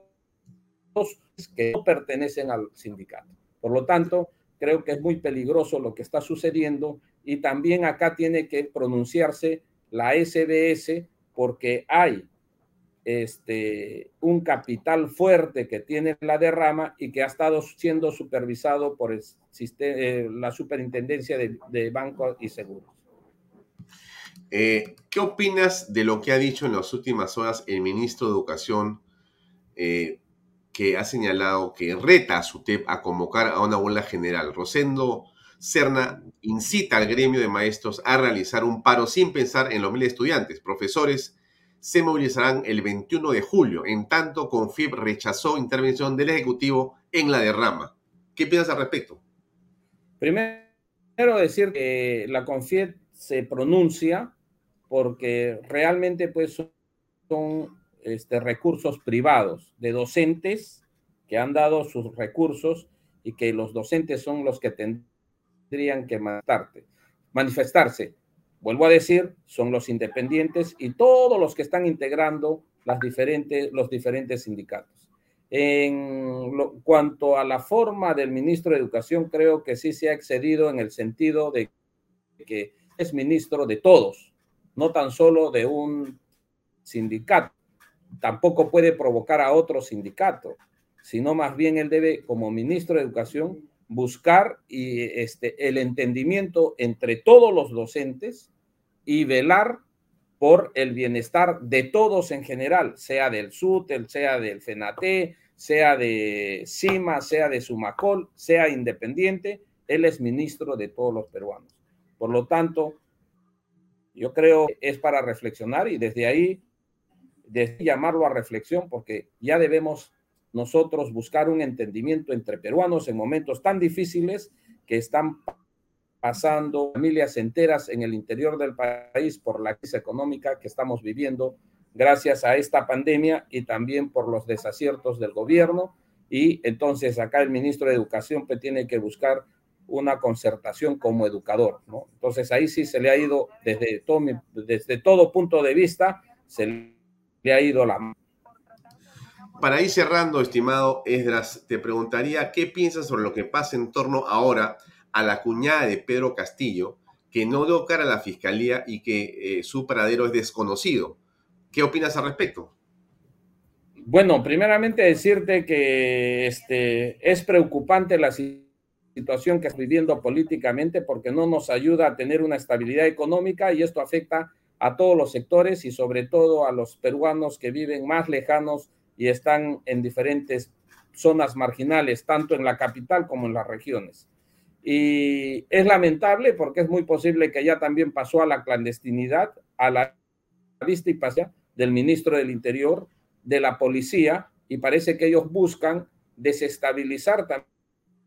G: que no pertenecen al sindicato. Por lo tanto, creo que es muy peligroso lo que está sucediendo y también acá tiene que pronunciarse la SBS porque hay este, un capital fuerte que tiene la derrama y que ha estado siendo supervisado por el eh, la superintendencia de, bancos y seguros.
B: Eh, ¿Qué opinas de lo que ha dicho en las últimas horas el ministro de Educación eh, que ha señalado que reta a SUTEP a convocar a una huelga general. Rosendo Serna incita al gremio de maestros a realizar un paro sin pensar en los mil estudiantes. Profesores se movilizarán el 21 de julio. En tanto, CONFIEP rechazó intervención del Ejecutivo en la derrama. ¿Qué piensas al respecto?
G: Primero decir que la CONFIEP se pronuncia porque realmente pues son este, recursos privados de docentes que han dado sus recursos y que los docentes son los que tendrían que manifestarse. Vuelvo a decir, son los independientes y todos los que están integrando las diferentes, los diferentes sindicatos. En cuanto a la forma del ministro de Educación, creo que sí se ha excedido en el sentido de que es ministro de todos, no tan solo de un sindicato tampoco puede provocar a otro sindicato, sino más bien él debe, como ministro de Educación, buscar y, este, el entendimiento entre todos los docentes y velar por el bienestar de todos en general, sea del SUTEL, sea del FENATE, sea de CIMA, sea de Sumacol, sea independiente, Él es ministro de todos los peruanos. Por lo tanto, yo creo que es para reflexionar y desde ahí, desde llamarlo a reflexión, porque ya debemos nosotros buscar un entendimiento entre peruanos en momentos tan difíciles que están pasando familias enteras en el interior del país por la crisis económica que estamos viviendo gracias a esta pandemia y también por los desaciertos del gobierno. Y entonces acá el ministro de Educación pues, tiene que buscar una concertación como educador, ¿no? Entonces ahí sí se le ha ido desde todo, desde todo punto de vista, se le ha ido la.
B: Para ir cerrando, estimado Esdras, te preguntaría qué piensas sobre lo que pasa en torno ahora a la cuñada de Pedro Castillo, que no dio cara a la fiscalía y que eh, su paradero es desconocido. ¿Qué opinas al respecto?
G: Bueno, primeramente decirte que este, es preocupante la situación que estamos viviendo políticamente porque no nos ayuda a tener una estabilidad económica y esto afecta a todos los sectores y sobre todo a los peruanos que viven más lejanos y están en diferentes zonas marginales, tanto en la capital como en las regiones. Y es lamentable porque es muy posible que ya también pasó a la clandestinidad, a la vista y pasea del ministro del Interior, de la policía, y parece que ellos buscan desestabilizar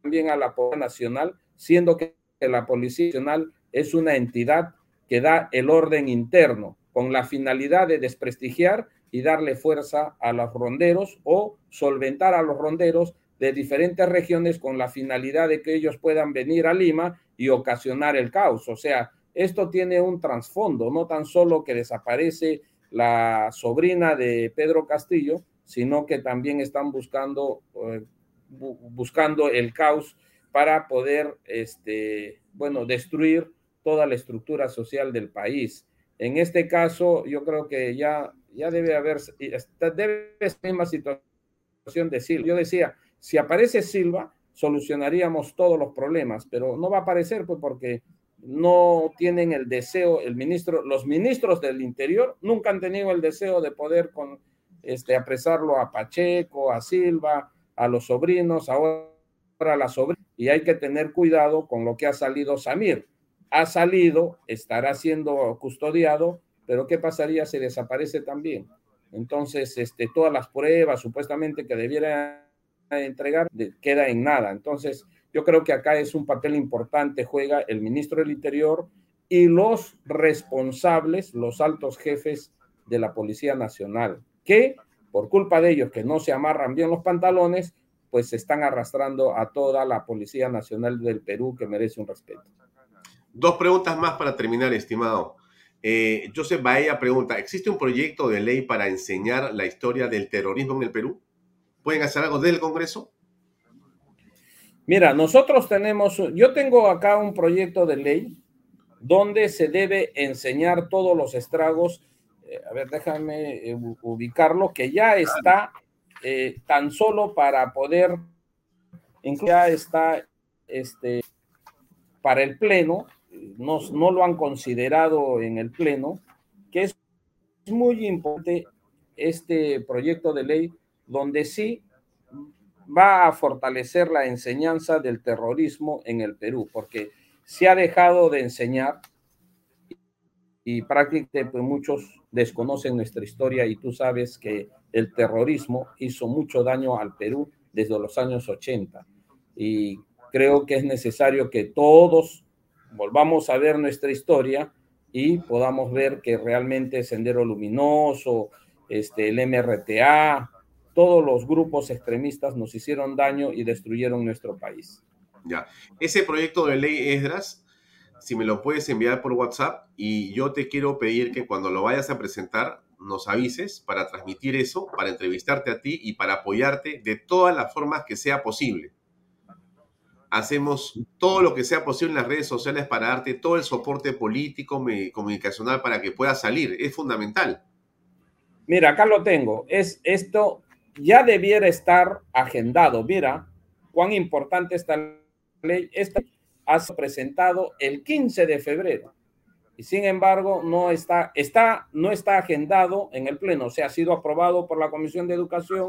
G: también a la policía nacional, siendo que la Policía Nacional es una entidad que da el orden interno con la finalidad de desprestigiar y darle fuerza a los ronderos o solventar a los ronderos de diferentes regiones con la finalidad de que ellos puedan venir a Lima y ocasionar el caos. O sea, esto tiene un trasfondo, no tan solo que desaparece la sobrina de Pedro Castillo, sino que también están buscando, eh, buscando el caos para poder, este, bueno, destruir toda la estructura social del país. En este caso, yo creo que ya ya debe haber, debe ser la misma situación de Silva. Yo decía, si aparece Silva, solucionaríamos todos los problemas, pero no va a aparecer pues, porque no tienen el deseo, el ministro, los ministros del interior nunca han tenido el deseo de poder con, este, apresarlo a Pacheco, a Silva, a los sobrinos, ahora a la sobrina, y hay que tener cuidado con lo que ha salido Samir. Ha salido, estará siendo custodiado pero ¿qué pasaría si desaparece también? Entonces, este, todas las pruebas supuestamente que debiera entregar queda en nada. Entonces, yo creo que acá es un papel importante, juega el ministro del Interior y los responsables, los altos jefes de la Policía Nacional, que por culpa de ellos que no se amarran bien los pantalones, pues se están arrastrando a toda la Policía Nacional del Perú que merece un respeto.
B: Dos preguntas más para terminar, estimado. Eh, Joseph Baella pregunta, ¿existe un proyecto de ley para enseñar la historia del terrorismo en el Perú? ¿Pueden hacer algo desde el Congreso?
G: Mira, nosotros tenemos, yo tengo acá un proyecto de ley donde se debe enseñar todos los estragos. Eh, a ver, déjame eh, ubicarlo, que ya está tan solo para poder, ya está este, para el Pleno, no, lo han considerado en el Pleno, que es muy importante este proyecto de ley donde sí va a fortalecer la enseñanza del terrorismo en el Perú, porque se ha dejado de enseñar y prácticamente pues, muchos desconocen nuestra historia y tú sabes que el terrorismo hizo mucho daño al Perú desde los años 80 y creo que es necesario que todos volvamos a ver nuestra historia y podamos ver que realmente Sendero Luminoso, este, el MRTA, todos los grupos extremistas nos hicieron daño y destruyeron nuestro país.
B: Ya, ese proyecto de ley Esdras, si me lo puedes enviar por WhatsApp y yo te quiero pedir que cuando lo vayas a presentar nos avises para transmitir eso, para entrevistarte a ti y para apoyarte de todas las formas que sea posible hacemos todo lo que sea posible en las redes sociales para darte todo el soporte político, comunicacional para que pueda salir. Es fundamental.
G: Mira, acá lo tengo. Es esto ya debiera estar agendado. Mira cuán importante esta ley. Esta ha presentado el 15 de febrero y sin embargo no está, está, no está agendado en el Pleno. O sea, ha sido aprobado por la Comisión de Educación.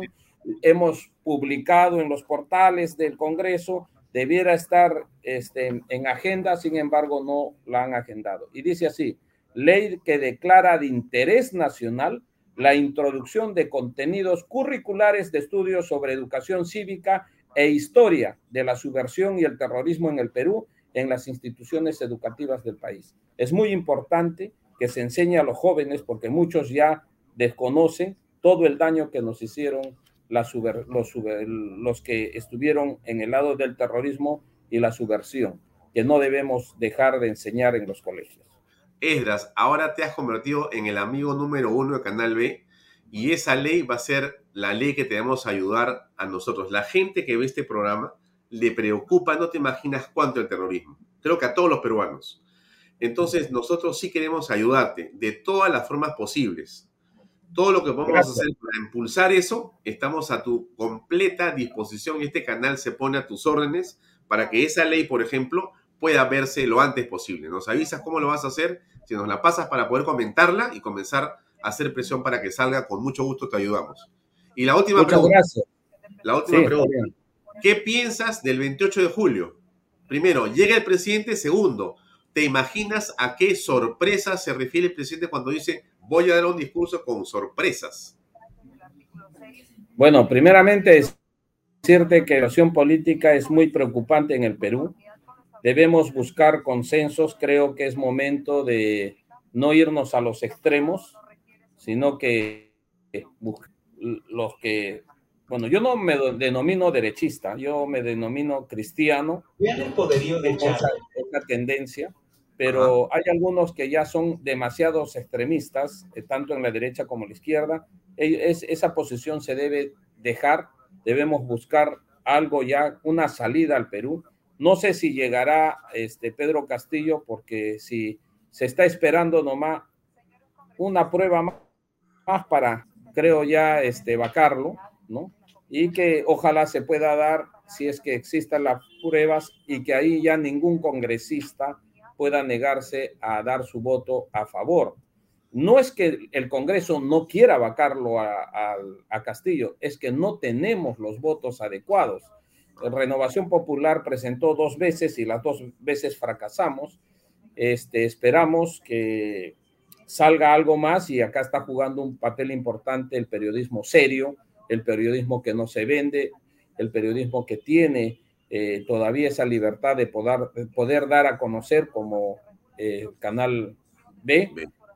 G: Hemos publicado en los portales del Congreso debiera estar este, en agenda, sin embargo no la han agendado. Y dice así, ley que declara de interés nacional la introducción de contenidos curriculares de estudios sobre educación cívica e historia de la subversión y el terrorismo en el Perú en las instituciones educativas del país. Es muy importante que se enseñe a los jóvenes, porque muchos ya desconocen todo el daño que nos hicieron los, los que estuvieron en el lado del terrorismo y la subversión, que no debemos dejar de enseñar en los colegios.
B: Esdras, ahora te has convertido en el amigo número uno de Canal B y esa ley va a ser la ley que tenemos a ayudar a nosotros. La gente que ve este programa le preocupa, no te imaginas cuánto el terrorismo. Creo que a todos los peruanos. Entonces, nosotros sí queremos ayudarte de todas las formas posibles. Todo lo que podemos hacer para impulsar eso, estamos a tu completa disposición y este canal se pone a tus órdenes para que esa ley, por ejemplo, pueda verse lo antes posible. Nos avisas cómo lo vas a hacer, si nos la pasas para poder comentarla y comenzar hacer presión para que salga, con mucho gusto te ayudamos. Y la última pregunta. La última pregunta. ¿Qué piensas del 28 de julio? Primero, llega el presidente. Segundo, ¿te imaginas a qué sorpresa se refiere el presidente cuando dice voy a dar un discurso con sorpresas?
G: Bueno, primeramente decirte que la situación política es muy preocupante en el Perú. Debemos buscar consensos. Creo que es momento de no irnos a los extremos sino que los que, bueno, yo no me denomino derechista, yo me denomino cristiano.
A: el poderío de
G: esa, esa tendencia, pero hay algunos que ya son demasiados extremistas, eh, tanto en la derecha como en la izquierda. Es, esa posición se debe dejar, debemos buscar algo ya, una salida al Perú. No sé si llegará este Pedro Castillo, porque si se está esperando nomás una prueba más más para, creo ya, este, vacarlo, ¿no? Y que ojalá se pueda dar si es que existan las pruebas y que ahí ya ningún congresista pueda negarse a dar su voto a favor. No es que el Congreso no quiera vacarlo a, Castillo, es que no tenemos los votos adecuados. Renovación Popular presentó dos veces y las dos veces fracasamos. Este, esperamos que salga algo más y acá está jugando un papel importante el periodismo serio, el periodismo que no se vende, el periodismo que tiene eh, todavía esa libertad de poder, poder dar a conocer como eh, Canal B.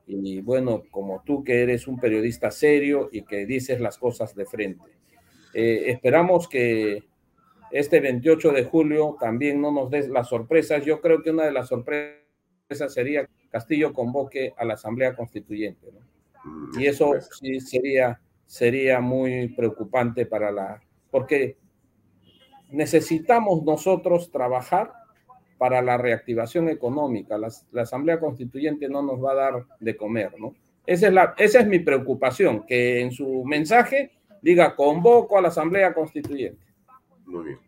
G: Y bueno, como tú que eres un periodista serio y que dices las cosas de frente. Eh, esperamos que este 28 de julio también no nos des las sorpresas. Yo creo que una de las sorpresas sería Castillo convoque a la Asamblea Constituyente. Mm, y eso sí sería, sería muy preocupante para la... porque necesitamos nosotros trabajar para la reactivación económica. La, Asamblea Constituyente no nos va a dar de comer, ¿no? Esa es, la, esa es mi preocupación, que en su mensaje diga convoco a la Asamblea Constituyente.
B: Muy bien.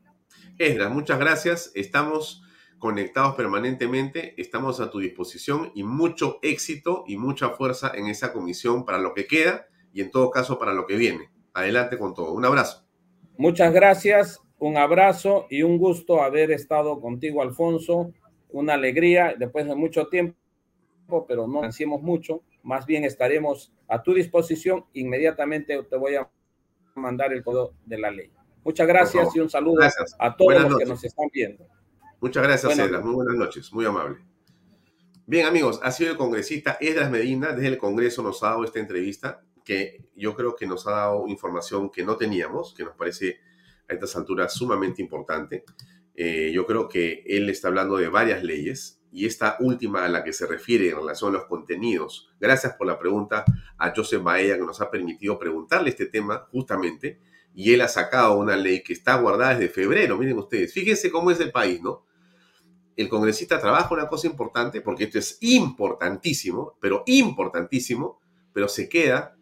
B: Esdras, muchas gracias. Estamos conectados permanentemente, estamos a tu disposición y mucho éxito y mucha fuerza en esa comisión para lo que queda y en todo caso para lo que viene. Adelante con todo. Un abrazo.
G: Muchas gracias, un abrazo y un gusto haber estado contigo, Alfonso. Una alegría después de mucho tiempo, pero no ansiemos mucho. Más bien estaremos a tu disposición. Inmediatamente te voy a mandar el código de la ley. Muchas gracias y un saludo a todos los que nos están viendo.
B: Muchas gracias, Edras. Muy buenas noches. Muy amable. Bien, amigos, ha sido el congresista Edras Medina. Desde el Congreso nos ha dado esta entrevista que yo creo que nos ha dado información que no teníamos, que nos parece a estas alturas sumamente importante. Eh, yo creo que él está hablando de varias leyes y esta última a la que se refiere en relación a los contenidos. Gracias por la pregunta a Joseph Baella que nos ha permitido preguntarle este tema justamente y él ha sacado una ley que está guardada desde febrero. Miren ustedes, fíjense cómo es el país, ¿no? el congresista trabaja una cosa importante, porque esto es importantísimo, pero importantísimo, pero se queda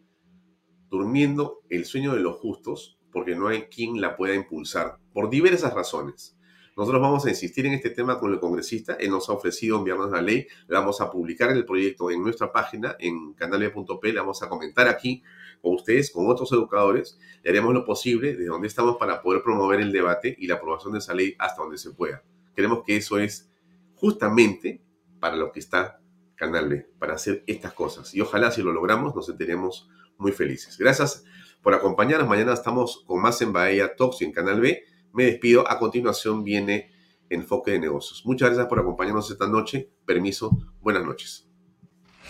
B: durmiendo el sueño de los justos porque no hay quien la pueda impulsar, por diversas razones. Nosotros vamos a insistir en este tema con el congresista. Él nos ha ofrecido enviarnos la ley. La vamos a publicar en el proyecto en nuestra página, en canal.p. La vamos a comentar aquí
H: con ustedes, con otros educadores, y haremos lo posible de donde estamos para poder promover el debate y la aprobación de esa ley hasta donde se pueda. Creemos que eso es justamente para lo que está Canal B, para hacer estas cosas. Y ojalá si lo logramos nos sentiremos muy felices. Gracias por acompañarnos. Mañana estamos con más en Bahía Talks y en Canal B. Me despido. A continuación viene Enfoque de Negocios. Muchas gracias por acompañarnos esta noche. Permiso. Buenas noches.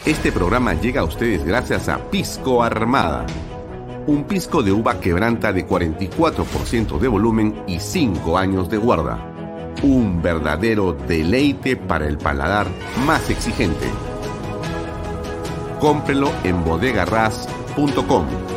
B: Este programa llega a ustedes gracias a Pisco Armada. Un pisco de uva quebranta de 44% de volumen y 5 años de guarda. Un verdadero deleite para el paladar más exigente. Cómprelo en bodegarras.com